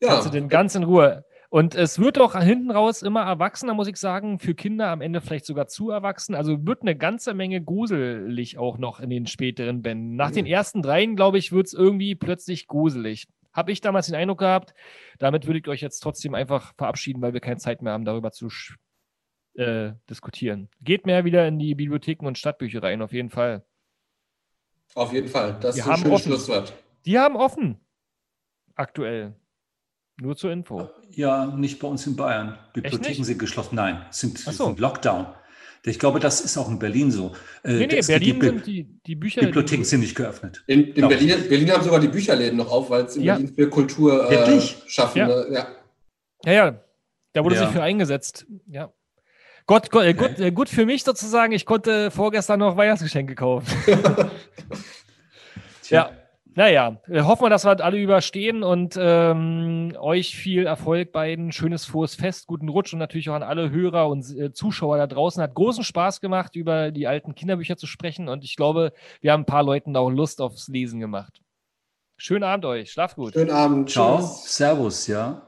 Ja. Kannst du den ganz in Ruhe. Und es wird auch hinten raus immer erwachsener, muss ich sagen, für Kinder am Ende vielleicht sogar zu erwachsen. Also wird eine ganze Menge gruselig auch noch in den späteren Bänden. Nach mhm. den ersten dreien, glaube ich, wird es irgendwie plötzlich gruselig. Habe ich damals den Eindruck gehabt. Damit würde ich euch jetzt trotzdem einfach verabschieden, weil wir keine Zeit mehr haben, darüber zu äh, diskutieren. Geht mehr wieder in die Bibliotheken und Stadtbücher rein, auf jeden Fall. Auf jeden Fall. Das die ist ein schönes Schlusswort. Die haben offen. Aktuell. Nur zur Info. Ja, nicht bei uns in Bayern. Bibliotheken sind geschlossen. Nein, sind, so. sind Lockdown. Ich glaube, das ist auch in Berlin so. Äh, nee, nee, Berlin die, sind die, die Bücher. Bibliotheken sind nicht geöffnet. In, in Berlin, Berlin, haben sogar die Bücherläden noch auf, weil es in ja. Berlin für Kultur äh, schaffen. Ja. Ne? ja. ja, ja. Da wurde ja. sich für eingesetzt. Ja. Gott, Gott, äh, gut, äh, gut für mich sozusagen. Ich konnte vorgestern noch Weihnachtsgeschenke kaufen. ja. Naja, äh, hoffen wir, dass wir das alle überstehen und ähm, euch viel Erfolg beiden. Schönes frohes Fest, guten Rutsch und natürlich auch an alle Hörer und äh, Zuschauer da draußen. Hat großen Spaß gemacht, über die alten Kinderbücher zu sprechen und ich glaube, wir haben ein paar Leuten auch Lust aufs Lesen gemacht. Schönen Abend euch, schlaft gut. Schönen Abend. Ciao, Tschüss. Servus, ja.